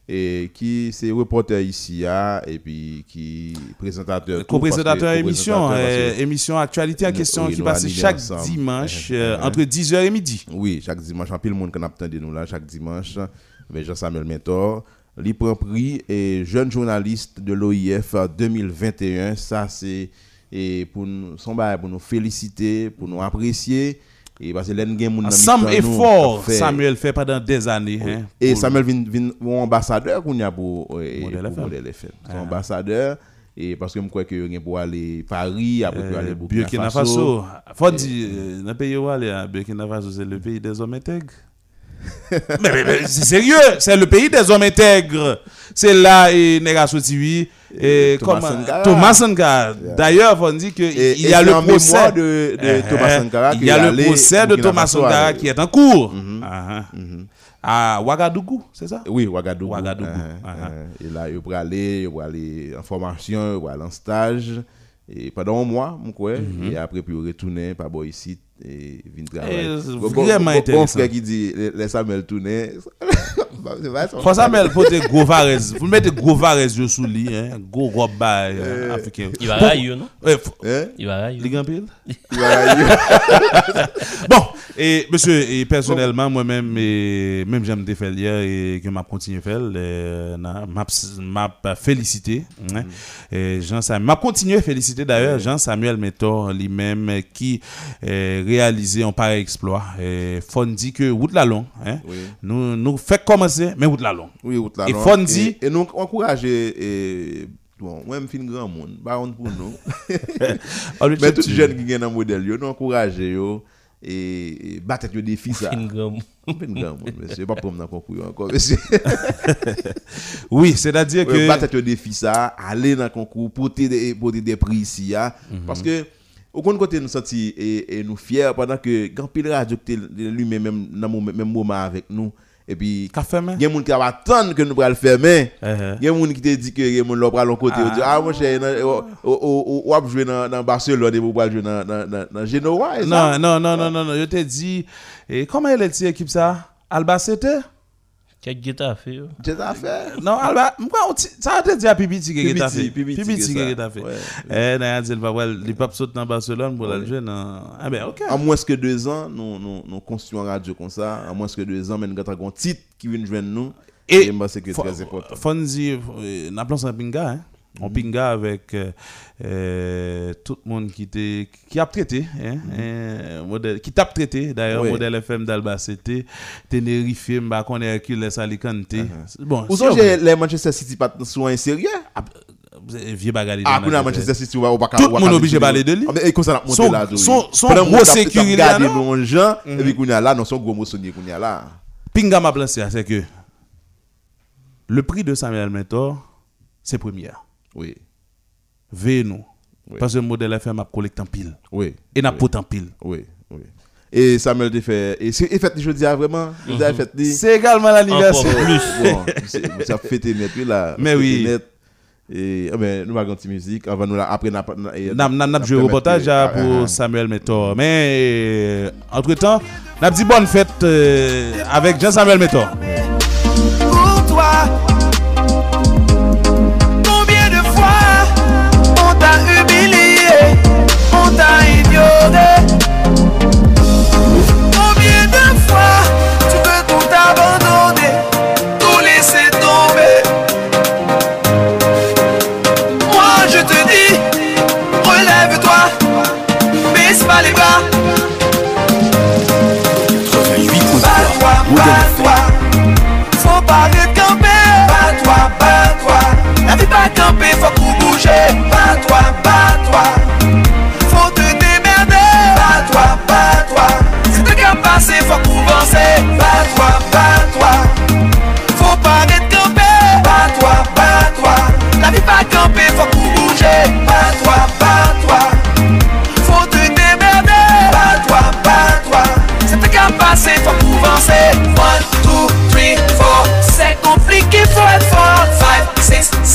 Et qui c'est reporter ici, ah, et puis qui présentateur. Co-présentateur émission, euh, émission Actualité en question oui, qui passe chaque ensemble. dimanche [laughs] euh, entre 10h et midi. Oui, chaque dimanche, en pile monde qu'on attend de nous là, chaque dimanche, avec Jean-Samuel Mentor. Prend prix et jeune journaliste de l'OIF 2021. Ça, c'est et pour nous, pour nous féliciter, pour nous apprécier. Et parce que effort, kap fè- Samuel fait pendant des années. Oui. hein, Et Samuel vin, vin mon ambassadeur qu'on a pour, euh, Modèle pour. Modèle FM. Son Ah. ambassadeur. Et parce que je crois que pour aller Paris, après pour aller Euh, Burkina Faso. Faut dire, euh, dans le pays où aller, hein, Burkina Faso, c'est le pays des hommes intègres. [laughs] mais mais- mais c'est sérieux, c'est le pays des hommes intègres. C'est là, et Nega Sotiwi, et Thomas Sankara. Thomas Sankara. D'ailleurs, faut dire qu'il Et- il et y a le procès de- de Eh, Thomas eh, Sankara Il qu'il y a le procès de Thomas Sankara qui est en cours. Mhm. Ah, ah. À Ouagadougou, c'est ça? Oui, Ouagadougou. Ouagadougou. Uh-huh, uh-huh. Et là, il va aller, il va aller en formation, il va aller en stage. Et pendant un mois, Mhm. et après, puis il retourne par ici et Eh, c'est Bon, bon, vraiment bon, Bon intéressant. frère qui dit, laisse Samuel tourner. [laughs] Faut Samuel porter gros varez. Vous mettez gros varez yo sous lui, hein. Gros bail, euh, Eh. africain. Il va railler, non? Hein? Il va railler. Les grands piles Il va railler. [laughs] bon, et monsieur, et personnellement, moi-même, même j'aime des faire hier et que m'a continué à faire, euh, m'a m'a félicité. hein. Et Jean Samuel, m'a continué à féliciter d'ailleurs Jean-Samuel Métor lui-même euh, qui réalisé un pareil exploit. Et Fon dit que route la long, hein. Oui. Nous, nous fait commencer, mais route la long. Oui, route là. Et non. Fon dit, Et, et nous encourager. Et, bon, moi, je suis un grand monde. Honte pour nous. [laughs] Mais tout tchou-tchou. jeune qui est dans le modèle, yo, nous encourager. yo, Et, et battre le défi ça. Fin grand monde. Fin grand monde, monsieur. Pas pour me dans le concours encore, monsieur. [laughs] Oui, c'est-à-dire que. battre le défi ça, aller dans le concours, porter des, porter des prix ici. Mhm. Parce que, au compte côté, nous senti et, et nous fiers pendant que pile radio lui-même même même moment avec nous. Et puis, il y a des gens qui va attendre que nous le fermer. Uh-huh. Il y a des gens qui te dit que il y a des gens qui l'autre côté. Ah. Ils disent, Ah, mon cher, on va jouer dans Barcelone et vous allez jouer dans- Genoa. Non, non, non, non, non, non. Je t'ai dit, et comment est cette équipe ça? Albacete? Qu'est-ce que tu as fait yo? Fait? Non, Alba, moi, on ti- ça a été dit à Pibiti que tu as fait. Pibiti, Pibiti que que ça. tu as fait. Ouais. Eh, n'a dit, va voir, les papes sautent dans Barcelone pour la jouer dans. Ah ben, ok. En moins que deux ans, nous, nous, nous construisons une radio comme ça. En moins que deux ans, mais nous avons un titre qui vient joindre nous. Et je pense que c'est Fo- très important. Fonzi, euh, n'a pas un pinga. On pinga avec euh, euh, tout le monde qui, était, qui a traité, hein, euh, modèle, qui t'a traité, d'ailleurs, Oui. modèle FM d'Albacete, Tenerife, m'a qu'on est Hercules Alicante. Bon, Vous savez, les Manchester City pas souvent sérieux? vieux bagarre. Ah, a Manchester City, on va pas Tout le monde obligé de parler de lui. Ah, mais et comme ça, on monte là. son- gros sécurité, non? nos gens, et puis qu'on y a là, non, son gros moissonnier qu'on y a là. Pinga m'a placé, c'est que le prix de Samuel Mentor, c'est première. Oui. Veillez nous. Oui. Parce que le modèle FM a collecté en pile. Oui. Et n'a pas en pile. Oui, oui. Et Samuel te fait. Et fête, je dis ah, vraiment? Je dis, ah, fête, dit- C'est également l'anniversaire. Encore plus. [laughs] Bon, ça fait net, oui, là. Mais oui. net. Et ah, ben, nous allons une musique. Avant nous, après, n'a- n'a joué reportage pour Samuel Mentor. Mais entre temps, n'a dit bonne fête euh, avec Jean-Samuel Mentor. 내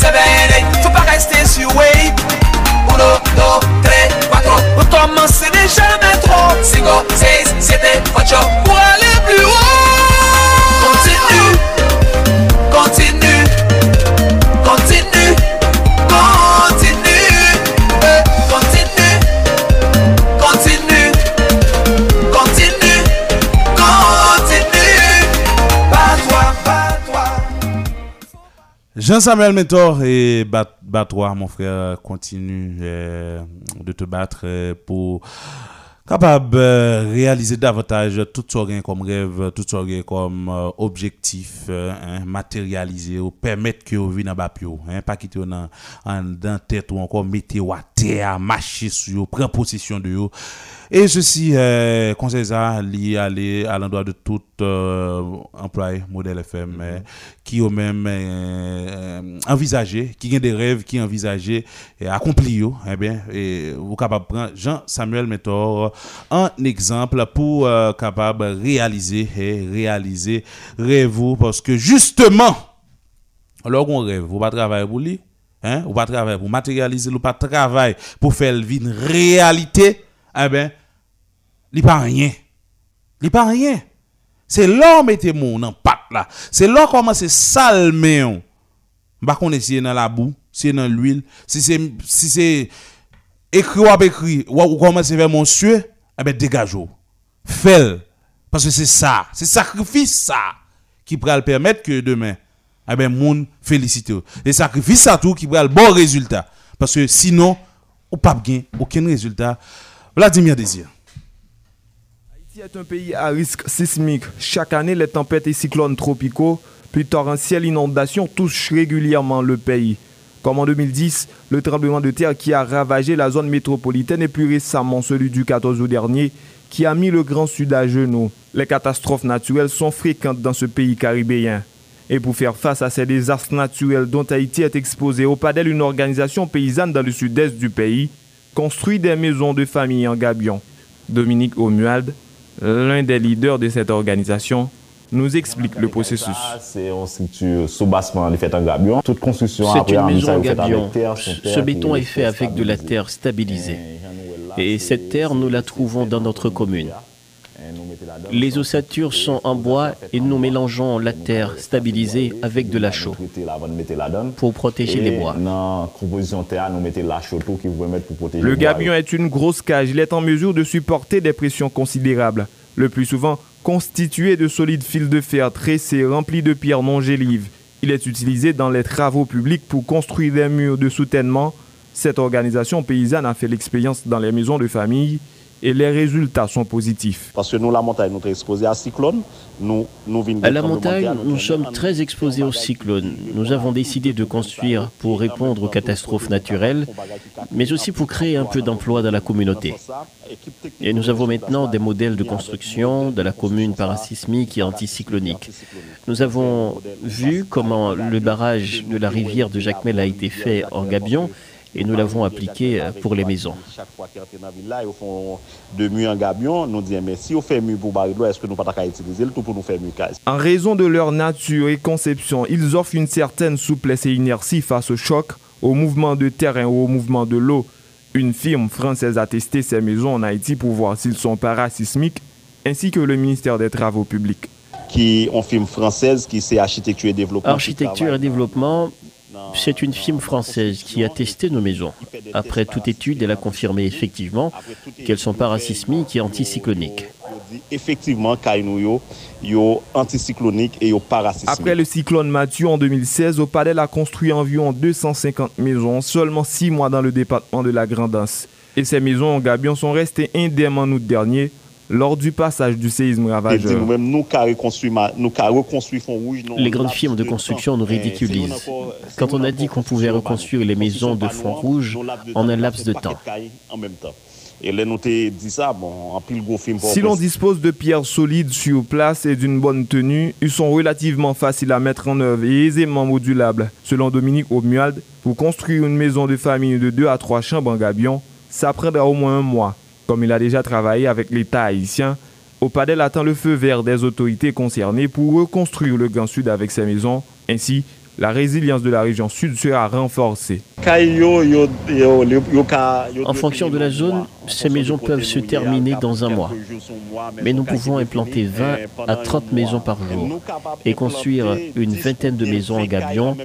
six, seven, eight. Faut pas rester sur wait. Uno, dos, tres, cuatro. On commence déjà jamais trop. Cinco, seis, siete, ocho. Pour aller Jean-Samuel Mentor et bat, bat-toi, mon frère, continue euh, de te battre euh, pour capable de réaliser davantage tout ce qu'on comme rêve, tout ce qu'on comme euh, objectif, euh, hein, matérialiser, ou permettre que vous vienne en bas hein, pas quitter dans en dans tête ou encore mettre à terre, marcher sur prendre possession de vous. Et ceci, euh, conseil ça, lié à l'endroit de tout euh, employé modèle FM euh, qui ont même euh, euh, envisagé, qui ont des rêves, qui envisagé et accompli, yo, eh bien, et vous capable de prendre Jean-Samuel Mentor en exemple pour euh, capable réaliser et réaliser rêve parce que justement, alors qu'on rêve, vous pas travailler pour lui, hein, vous pas travailler pour matérialiser, vous pas travailler pour faire le une réalité, eh ben, il pas rien. Il pas rien. C'est l'homme était mon en pâte là. C'est là comment c'est salmer. on. Bah qu'on est si c'est dans la boue, si c'est dans l'huile, si c'est c'est écrit ou ou comment c'est faire mon sueur, eh ben dégage. Fais parce que c'est ça, c'est sacrifice ça qui le permettre que demain eh ben félicite. Et sacrifice ça tout qui pourra le bon résultat parce que sinon ou pas gain aucun résultat. Vladimir Désir. Haïti est un pays à risque sismique. Chaque année, les tempêtes et cyclones tropicaux, puis torrentielles inondations touchent régulièrement le pays. Comme en 2010, le tremblement de terre qui a ravagé la zone métropolitaine et plus récemment celui du 14 août dernier, qui a mis le Grand Sud à genoux. Les catastrophes naturelles sont fréquentes dans ce pays caribéen. Et pour faire face à ces désastres naturels dont Haïti est exposé, au PADEL, une organisation paysanne dans le sud-est du pays, construit des maisons de famille en gabion. Dominique Omuald, l'un des leaders de cette organisation, nous explique le processus. C'est une structure sous-bassement faite en gabion. Toute construction C'est après une en maison en gabion. Ce béton est fait avec de la terre stabilisée. Et cette terre, nous la trouvons dans notre commune. Les ossatures sont en bois et nous mélangeons la terre stabilisée avec de la chaux pour protéger les bois. Le gabion est une grosse cage. Il est en mesure de supporter des pressions considérables. Le plus souvent constitué de solides fils de fer tressés remplis de pierres non gélives. Il est utilisé dans les travaux publics pour construire des murs de soutènement. Cette organisation paysanne a fait l'expérience dans les maisons de famille et les résultats sont positifs. Parce que nous, la montagne, nous sommes exposés à cyclone. Nous, À la montagne, nous sommes très exposés aux cyclones. Nous avons décidé de construire pour répondre aux catastrophes naturelles, mais aussi pour créer un peu d'emploi dans la communauté. Et nous avons maintenant des modèles de construction de la commune parasismique et anticyclonique. Nous avons vu comment le barrage de la rivière de Jacmel a été fait en gabion et nous l'avons appliqué pour les maisons. Chaque fois qu'ils entrent dans la ville, là, ils font deux murs en gabion. Nous disons, mais si on fait mur pour l'eau, est-ce que nous ne pouvons pas utiliser le tout pour nous faire mur case En raison de leur nature et conception, ils offrent une certaine souplesse et inertie face au choc, au mouvement de terrain ou au mouvement de l'eau. Une firme française a testé ces maisons en Haïti pour voir s'ils sont parasismiques, ainsi que le ministère des Travaux publics. Qui ont firme française qui c'est architecture et développement. Architecture et développement, c'est une firme française qui a testé nos maisons. Après toute étude, elle a confirmé effectivement qu'elles sont parasismiques et anticycloniques. Effectivement, anticyclonique et parasismique. Après le cyclone Mathieu en 2016, Opadel a construit environ 250 maisons, seulement 6 mois dans le département de la Grandance. Et ces maisons en gabion sont restées indemnes en août dernier, lors du passage du séisme ravageur. nous-mêmes, nous Les grandes firmes de construction nous. Eh, ridiculisent. Quand on a dit qu'on pouvait reconstruire les maisons de fond rouge en un laps de temps. Si l'on dispose de pierres solides sur place et d'une bonne tenue, ils sont relativement faciles à mettre en œuvre et aisément modulables. Selon Dominique Omuald, pour construire une maison de famille de 2 à 3 chambres en gabion, ça prendra au moins un mois. Comme il a déjà travaillé avec l'État haïtien, Opadel attend le feu vert des autorités concernées pour reconstruire le Grand Sud avec ses maisons. Ainsi, la résilience de la région sud sera renforcée. En fonction de la zone, ces maisons peuvent se terminer dans un mois. Mais nous pouvons implanter 20 à 30 maisons par jour et construire une vingtaine de maisons en gabion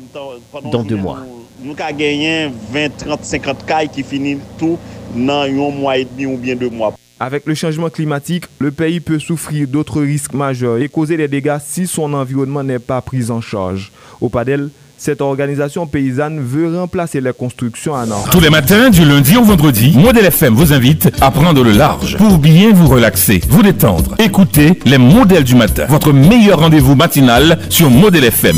dans deux mois. Nous ka gagné 20, 30, 50 cailles qui finissent tout dans un mois et demi ou bien deux mois. Avec le changement climatique, le pays peut souffrir d'autres risques majeurs et causer des dégâts si son environnement n'est pas pris en charge. Au PADEL, Cette organisation paysanne veut remplacer les constructions en or. Tous les matins, du lundi au vendredi, Modèle FM vous invite à prendre le large pour bien vous relaxer, vous détendre. Écoutez les modèles du matin, votre meilleur rendez-vous matinal sur Modèle FM.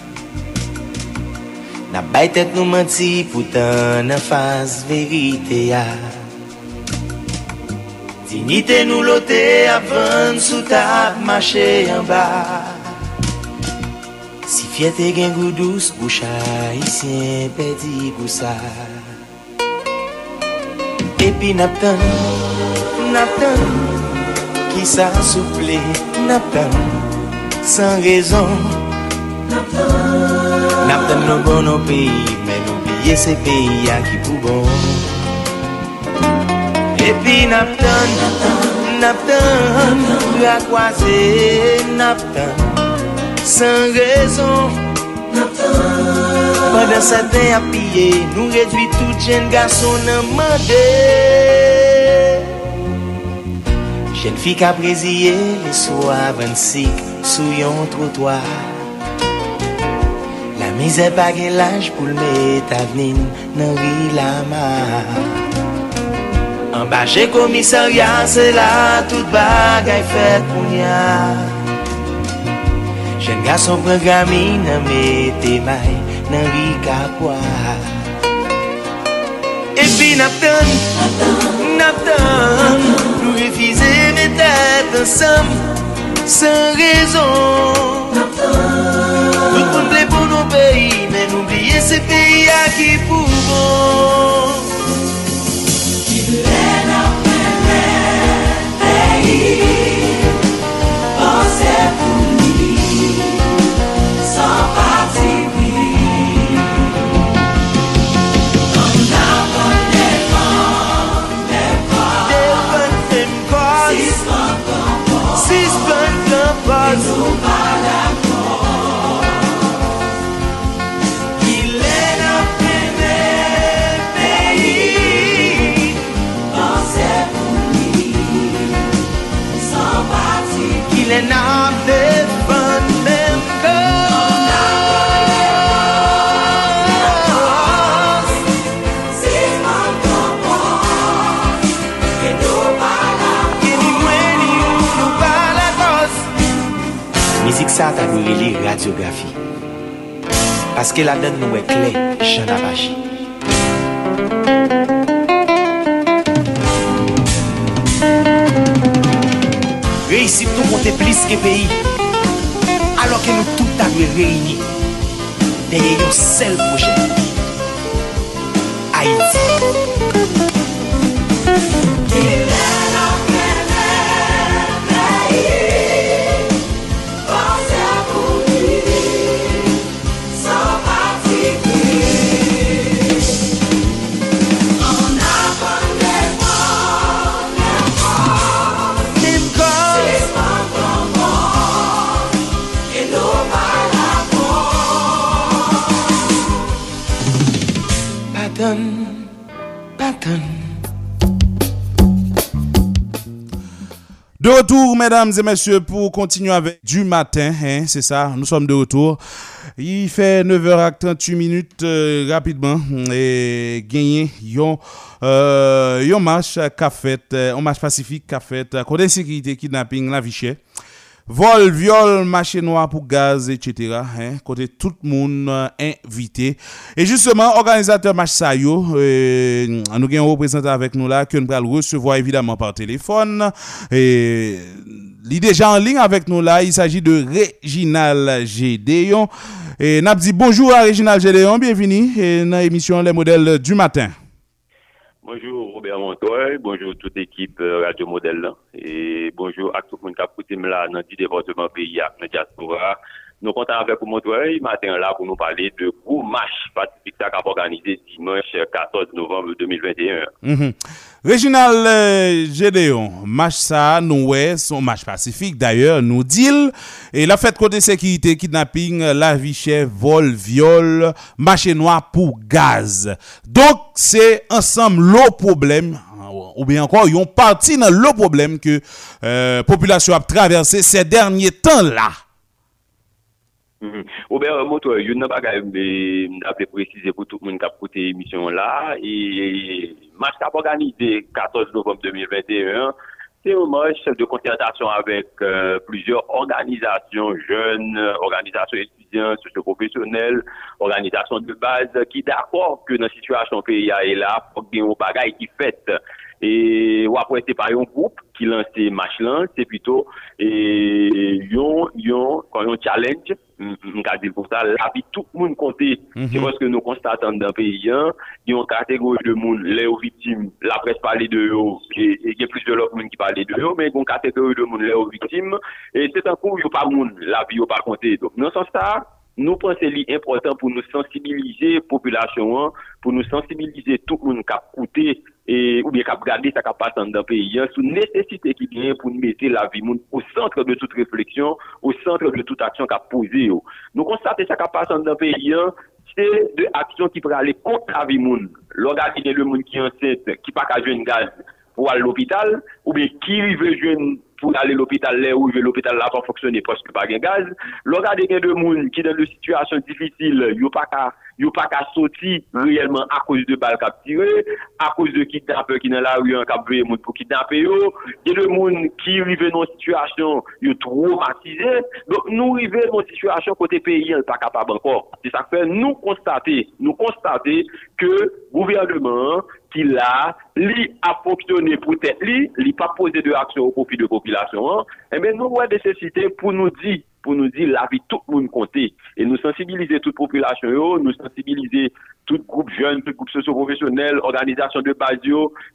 Na bay tet nou manti pou tan nan faz verite ya. Dignite nou lote avan sou tap mache yon ba. Si fiete gen goudous boucha isyen pedi gousa Epi nap tan, nap tan Ki sa souple nap tan San rezon. Nap ten nou bon nou peyi, men nou biye se peyi a ki pou bon. Epi nap ten, nap ten, lakwaze nap ten San rezon, nap ten Padan sa den apiye, nou redwi tout jen gason nan mande. Jen fi ka breziye le sou avansik, sou yon trotwa. Mize bagen laj pou l'met avnin Nan ri la ma. An baje komisarya Se la tout bagay fet pou nya. Jen gason pren gami nan mette may nan ri kapwa Epi nap tan, nap tan Nou refize metet ansam San rezon. Nou peyi Men oubliye se peyi a ki pou bon Pense sa ta nou rele radiografi. Paske la den nou e kle, jan apache. Reisit nou kote plis ke peyi, alo ke nou tout avye reyni, deye yon sel proje. Retour, mesdames et messieurs, pour continuer avec du matin, hein, c'est ça, nous sommes de retour. Il fait 9h38 minutes euh, rapidement et gagné yon euh, yon qu'a fait, euh, un marche pacifique qu'a fait euh, contre insécurité, kidnapping, la vie chère. Vol, viol, marché noir pour gaz, etc. Hein, côté tout le monde euh, invité. Et justement, organisateur match ça yo, euh, nous représentant avec nous là que nous allons recevoir évidemment par téléphone. Et il est déjà en ligne avec nous là. Il s'agit de Réginal Gédéon. Et dit bonjour à Réginal Gédéon, bienvenue dans l'émission Les modèles du matin. Bonjour Robert Montoy, bonjour toute équipe euh, Radio Modèle et bonjour à tout le monde qui a là dans le département pays, dans la diaspora, Nous comptons avec Montreuil, matin là, pour nous parler de gros match pacifique qui a organisé dimanche 14 novembre 2021. Mhm. Réginal euh, Gédéon, match ça, nous ouais, son match pacifique d'ailleurs, nous dit, et la fête côté sécurité, kidnapping, la vie chère, vol, viol, marché noir pour gaz. Donc, c'est ensemble le problème, ou bien encore, ils ont parti dans le problème que euh, population a traversé ces derniers temps-là. Mhm. Robert Moto, yon nan bagay mbe ap préciser pour tout le monde qui a écouté l'émission là. Et match qui a organisé 14 novembre 2021, c'est un match de concertation avec euh, plusieurs organisations jeunes, organisations étudiantes, socio-professionnelles, organisations de base qui d'accord que dans la situation pays est là, faut qu'il y ait un bagay qui fait. Et ou après c'est pas un groupe qui lance là, c'est plutôt et yon yon quand yon challenge dire pour ça la vie tout le monde compter c'est parce que nous constatons dans le pays il y a une catégorie de monde les victimes la presse parle de eux et il y a plus de l'autre monde qui parle de eux mais il y a une catégorie de monde les victimes et c'est un coup il a pas monde la vie il pas compter donc dans ce sens ça nous pensons que c'est important pour nous sensibiliser la population, pour nous sensibiliser tout le monde qui a coûté e, ou bien kap gade sa kap pasan dan peyi yon, sou nesesite ki gen pou nou mette la vi moun ou sentre de tout refleksyon, ou sentre de tout aksyon kap pose yo. Nou konstate sa kap pasan dan peyi yon, se de aksyon ki prale kontra vi moun. Lò gade gen le moun ki anset, ki pa ka jwen gaz pou al l'opital, ou bien ki ve jwen pou ale l'opital le ou ve l'opital la pa foksyone poske pa gen gaz. Lò gade gen de moun ki den de situasyon difisil, yo pa ka yo pas qu'à sortir réellement à cause de balles cap tiré, à cause de kidnappeurs qui dans la rue en cap pour kidnapper yo. Il y a des gens qui arrivent dans une situation yo traumatisé. Donc nous arrivons dans une situation côté pays pas capable encore. C'est ça que fait nous constater, nous constater que gouvernement qui là, li a fonctionné pour tête li, li pas posé de action au profit de population, hein. eh bien, nous avons nécessité pour nous dire, pour nous dire la vie tout le monde compter. Et nous sensibiliser toute population, nous sensibiliser tout groupe jeune, tout groupe socio-professionnel, organisation de base,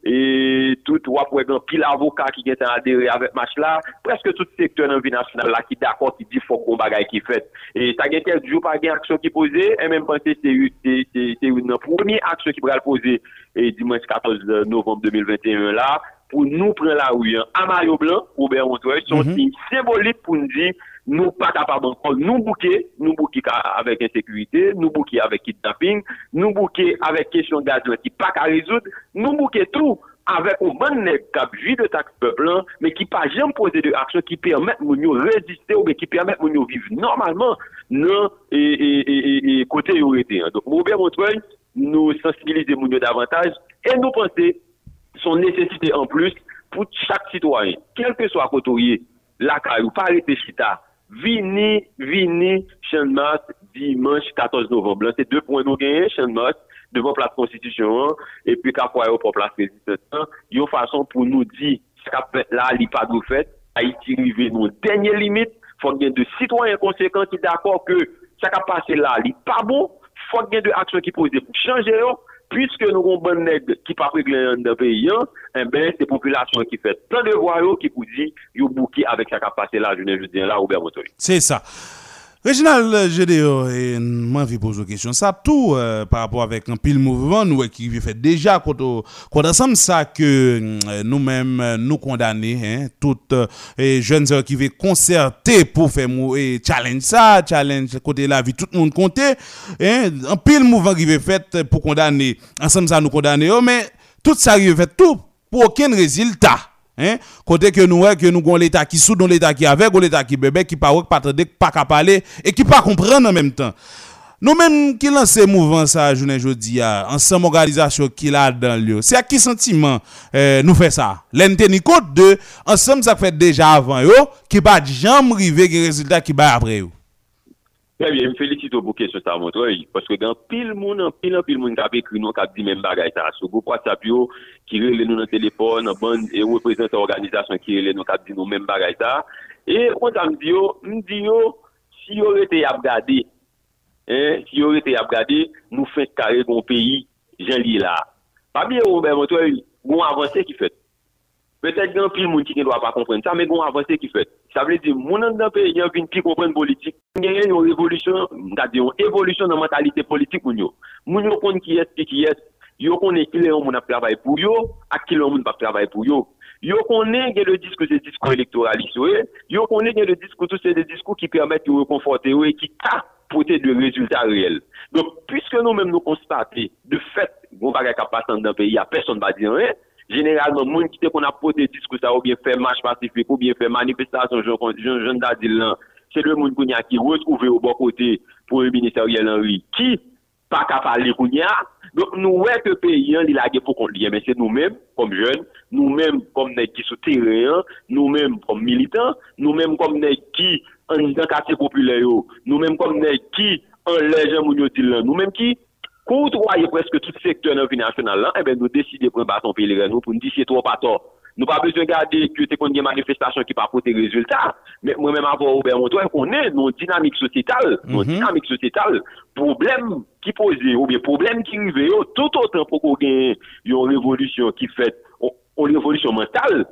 et tout, ou après, pile avocat qui vient adhérer avec match là, presque tout secteur dans la vie nationale là, qui d'accord, qui dit faut qu'on bagaille qui fait. Et ça gagne quelques jours pas gagne action qui posée, et même penser c'est une, première action qui pourrait le poser, et dimanche 14 novembre 2021 là, pour nous prendre la rue hein, à maillot blanc, Robert Montreuil, son signe symbolique pour nous dire, nous pas capables encore, nous bouquer, nous bouquer avec insécurité, nous bouquer avec kidnapping, nous bouquer avec question gaz qui pas qu'à résoudre, nous bouquer tout avec un bon nègre qui de taxe peuple, hein, mais qui pas jamais posé de action qui permettent nous résister ou qui permettent nous vivre normalement dans et, et, et, et, hein. Donc, Montreuil, nous sensibiliser yo davantage et nous penser son nécessité en plus pour chaque citoyen, quel que soit côté la caille ou pas arrêter chita, Vini, vini, Chenmas, dimanche 14 novembre. Là, C'est deux points nous gagnons, Chenmas, devant place constitution, et puis Kakoyo pour place résistance. Il y a une façon pour nous dire, là, il n'y a pas de fait, Haïti arrive nos dernières limites, faut qu'il y ait de citoyens conséquents qui d'accord que ça qu'a passé là, il pas bon, faut qu'il y ait de actions qui posent pour changer, puisque nous avons bon nègre qui pas réglé dans le pays, eh ben, c'est population qui fait plein de yo, qui vous dit, yo bouquet avec qu'a passé là, je ne dire là, Robert Montoya. C'est ça. Réginal GDO, et moi, je pose une question. Ça, tout euh, par rapport avec un pile mouvement, euh, qui fait déjà, on quand ensemble, ça que euh, nous-mêmes, euh, nous condamner, hein, toutes et jeunes qui veulent concerter pour faire et challenge ça, challenge côté la vie, tout le monde compter, hein, un pile mouvement qui veut fait pour condamner, ensemble, ça nous condamner, oh, mais tout ça, veut fait tout pour aucun résultat. Hein? Côté que nous, que nous avons l'État qui sous l'État qui avec, l'État qui bébé, qui pas pas attendre, pas qu'à parler, et qui pas comprendre en même temps. Nous-mêmes qui lancé mouvement ça, journée jeudi, ensemble organisation qui là dans lieu. C'est à qui sentiment euh, nous fait ça? L'enteni compte de, ensemble ça fait déjà avant yo, qui pas jamais arrivé qui résultat qui bat après yo. Très bien, m felisito pou kesyon sa montroy, paske gen pil moun an, pil an pil moun kap ekri nou kap di men bagay ta. So, go pwa tap yo, kirele nou nan telepon, nan ban, e wè prezent an organizasyon kirele nou kap di nou men bagay ta. E, kon ta m di yo, m di yo, si yo rete ap gade, eh, si yo rete ap gade, nou fèk kare kon peyi, jen li la. Pa biye ou, ben montroy, goun avansè ki fèt. Petèk gen pil moun ki gen do ap ap kompren sa, men goun avansè ki fèt. Sa vle di, moun an dan pe, yon vin pi kompren politik. Yon yon revolusyon, dade yon evolusyon nan mentalite politik moun yo. Moun yo kon ki yes, pi ki yes, yo kon e kile yon moun ap travay pou yo, ak kile yon moun ap travay pou yo. Yo konen gen le diskou se diskou elektoralist we, yo konen gen le diskou tout se de diskou ki permette yo rekonforte we, ki ta pote de rezultat reel. Don, pwiske nou menm nou konstate, de fet, goun bagay ka pasan dan peyi, a person ba diyan we, Generalman, moun ki te kon apote diskou sa ou bien fè match pasifik ou bien fè manifestasyon joun da dil lan, se lè moun koun ya ki wè trouve ou bo kote pou yon ministeriel anri ki pa kapal li koun ya. Donk nou wè ke peyi an li lage pou kont liye, men se nou mèm kom joun, nou mèm kom nek ki sou teryen, nou mèm kom militant, nou mèm kom nek ki an dan kate popule yo, nou mèm kom nek ki an lejen moun yo dil lan, nou mèm ki kontroye preske tout sektor nan vinansyonal lan, ebe nou deside pou mbaton pe le renou pou nou di se tro pator. Nou pa bezwen gade ki te kon gen manifestasyon ki pa pote rezultat, men mwen mèm avon Robert Montoy, konen nou dinamik sosietal, nou mm -hmm. dinamik sosietal, problem ki pose ou bien problem ki rive yo, eh, oh, tout otan pou kon gen yon revolusyon ki fet, yon oh, revolusyon mental,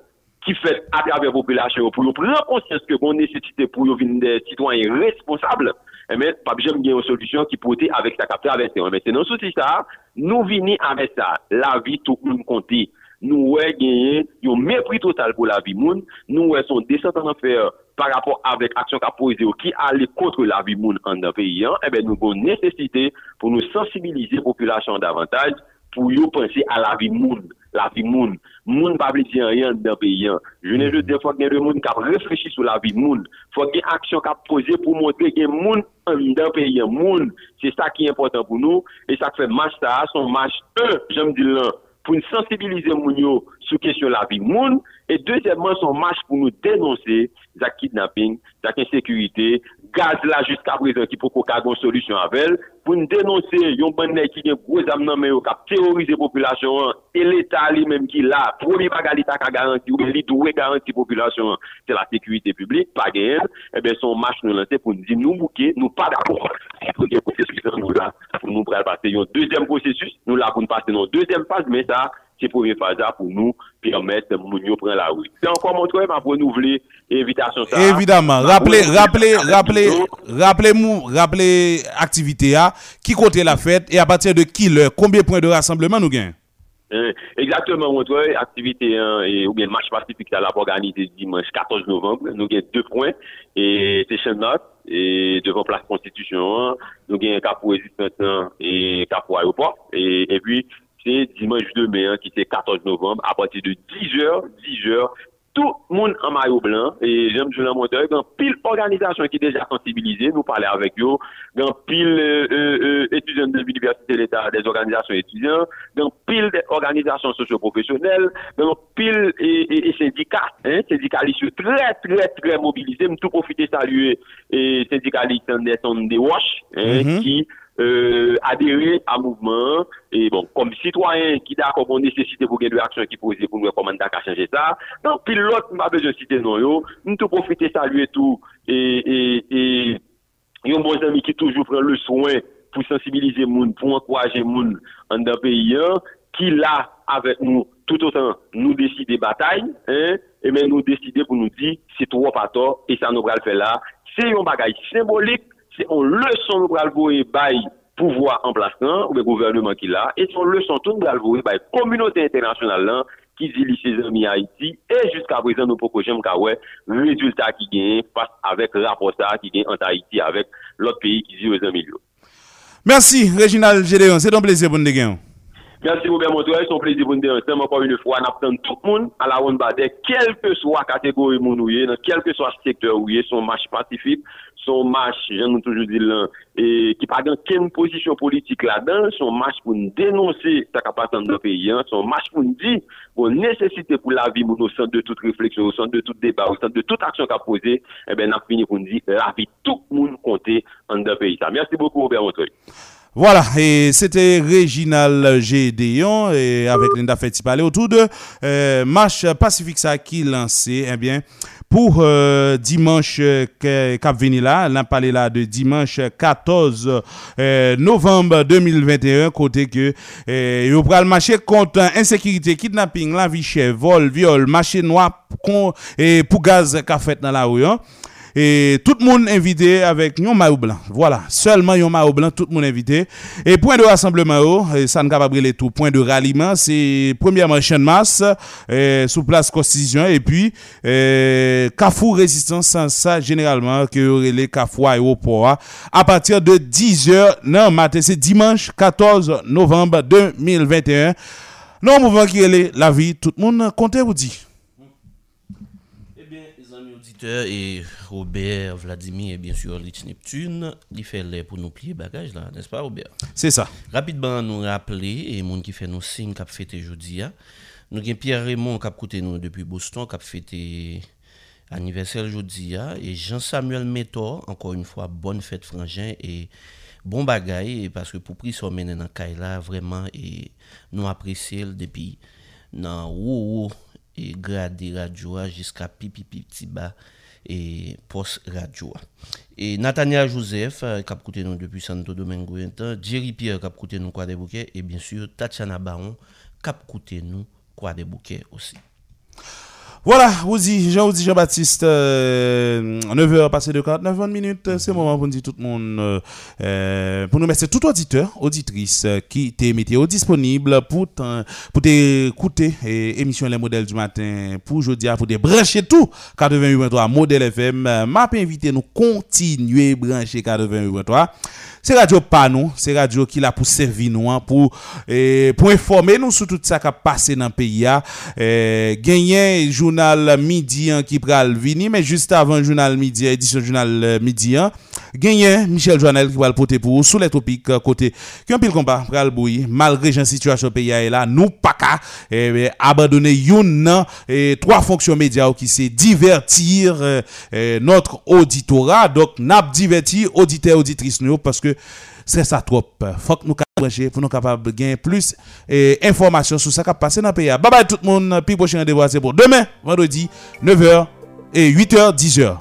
ki fet atrave populasyon pou yo pren konsyans ke kon nesesite pou yo vin de titwanyen responsable, Eh men, pa bi jom gen yon solusyon ki pote avèk sa kapte avèk se yon. Men, se nan soti sa, nou vini avèk sa, la vi tou moun konti. Nou wè genyen yon mépris total pou la vi moun, nou wè son descente en enfer par rapport avèk aksyon ka poize yo ki ale kontre la vi moun an dan peyi an, ebe eh nou bon nesesite pou nou sensibilize populasyon davantage pou yo pense a la vi moun, la vi moun. moun pa bli diyan yon den peyen. Je ne jode, fwa gen de moun kap reflechi sou la vi moun. Fwa gen aksyon kap pose pou montre gen moun den peyen. Moun, se sa ki important pou nou, e sa ki fe match ta, son match 1, jem di lan, pou nou sensibilize moun yo, sou kesyon la vi moun, e dezemman son match pou nou denonse zak kidnapping, zak insekurite, gaz la jiska prezant ki pou pou kagon solusyon avel, pou nou denonse yon banne ki gen gwo zam nan men yo kap terorize populasyon an, e l'Etat li menm ki la, promi baga l'Etat ka garanti ou li dwe garanti populasyon an, se la sekurite publik, pa gen, e ben son match nou lante pou nou di nou mouke, nou pa d'akor, pou gen prosesus nou la, pou nou prel pase yon dezem prosesus, nou la pou nou pase yon dezem pas, men sa, c'est première phase pour nous permettre moun yo prendre la rue c'est encore mon m'a renouveler invitation ça Évidemment, rappelez, rappelez, rappelez, rappelez-nous, rappelez activité A, qui côté la fête et à partir de qui l'heure, combien de points de rassemblement nous gagnons? Hein, Exactement, Montreuil, activité hein, et, ou bien marche pacifique, ça l'a organisé dimanche 14 novembre. Nous avons deux points, et c'est Chenot, et devant place Constitution, hein. nous un cap pour résistance et cap pour aéroport. Et, et puis, c'est dimanche 2 mai, hein, qui c'est 14 novembre, à partir de 10h, 10h, tout le monde en maillot blanc, et j'aime Julien Monteur, dans pile organisation qui est déjà sensibilisée, nous parler avec eux, dans pile euh, euh, euh, étudiants de l'université de l'État, des organisations étudiants, dans pile des organisations socio-professionnelles, dans pile et, et, et syndicats, hein, syndicalistes très, très, très mobilisés, me tout profiter saluer et syndicalistes Anderson de Wash, hein, Mhm. qui euh, adhérer à mouvement. Et bon comme citoyen qui d'accord on nécessité pour gagner de action qui pose pour nous comment d'accord changer ça. Donc puis l'autre m'a besoin de citer non yo. Nous tout profiter saluer tout. Et et et yon bon ami qui toujours prend le soin pour sensibiliser moun pour encourager moun en d'un pays hein, qui là avec nous tout autant nous décider bataille hein et mais nous décider pour nous dire c'est trop pas tort et ça nous va le faire là. C'est un bagage symbolique c'est une leçon pour le bail pouvoir en place, ou le gouvernement qui l'a, et c'est une leçon tout pour le bail communauté internationale, là, qui dit ses amis Haïti, et jusqu'à présent, nous proposons le résultat qui gagne face avec le rapport qui gagne entre Haïti avec l'autre pays qui dit aux amis. Merci, Réginald Gédéon. C'est un plaisir pour nous. Merci Robert Montoya, c'est un plaisir pour nous ensemble encore une fois. On attend tout le monde à la ronde badet, quelle que soit la catégorie où dans quel que soit le secteur où est, son match pacifique, son marche, j'en ai toujours dit là, et qui pas dans quelle position politique là-dedans, son marche pour nous dénoncer sa capacité dans le pays, hein, son marche pour nous dire, pour nécessité pour la vie, au centre de toute réflexion, au centre de tout débat, au centre de toute action qu'a posée, eh ben, n'a fini pour nous dire, la vie, tout le monde compter dans le pays. Merci beaucoup Robert Montoya. Voilà, et c'était Réginal Gédéon et avec Linda Fetti parler autour de euh, marche pacifique ça qui lancé, eh bien, pour euh, dimanche euh, cap venu là, parlé là de dimanche 14 euh, novembre 2021 côté que euh, yo marcher contre insécurité, kidnapping, la vie chère, vol, viol, marché noir et pour gaz qu'a fait dans la rue. hein. Et tout le monde invité avec un maillot blanc. Voilà, seulement un maillot blanc, tout le monde invité. Et point de rassemblement, oh, ça ne capable les tout. Point de ralliement, c'est premièrement champ de masse, sous place Constitution, et puis Carrefour Résistance, ça, ça, généralement, que les Carrefour Aéroport, hein, à partir de 10h, non, matin, c'est dimanche 14 novembre 2021. Non, mouvement qui est la vie, tout le monde, comptez vous dit. auditeurs et Robert, Vladimir et bien sûr Lich Neptune, il fait les pour nous plier bagage là, n'est-ce pas Robert? C'est ça. Rapidement nous rappeler et monde qui fait nos signes cap fêter jeudi Nous avons Pierre Raymond cap côté nous depuis Boston cap fêter anniversaire jeudi et Jean-Samuel Métor encore une fois bonne fête frangin et bon bagage parce que pour prix ça dans Kaila vraiment et nous apprécions depuis dans et gradé radio jusqu'à pipi petit bas et post radio. Et Nathaniel Joseph, euh, qui a coûté nous depuis Santo Domingo, Jerry Pierre, qui a coûté nous quoi des bouquets, et bien sûr Tatiana Baron, qui a coûté nous quoi des bouquets aussi. Voilà, vous dit, Jean, vous dit Jean-Baptiste, euh, 9h passé de 49 minutes, c'est le moment pour nous dire tout le monde, euh, pour nous mettre tout auditeur, auditrice euh, qui t'est météo disponible pour pour t'écouter émission Les Modèles du matin pour aujourd'hui, pour te brancher tout 88.3 Modèle FM. Euh, M'a invité nous continuer brancher 88.3. Se radyo pa nou, se radyo ki la pou servi nou an, pou, eh, pou informe nou sou tout sa ka pase nan peyi ya. Eh, genyen jounal midi an ki pral vini, men just avan jounal midi, edisyon jounal euh, midi an, gagné Michel Joannel qui va le porter pour sous les topics euh, côté qui un pile combat pral malgré la situation pays là nous pas qu'à eh, abandonner une eh, trois fonctions médias qui c'est divertir eh, notre auditorat donc n'a divertir auditeurs auditrices nous parce que c'est ça trop. Faut que nous brancher pour nous capables de gagner plus information sur ça qui a passé dans le pays bye bye tout le monde puis prochain rendez-vous c'est pour demain vendredi 9h et 8h 10h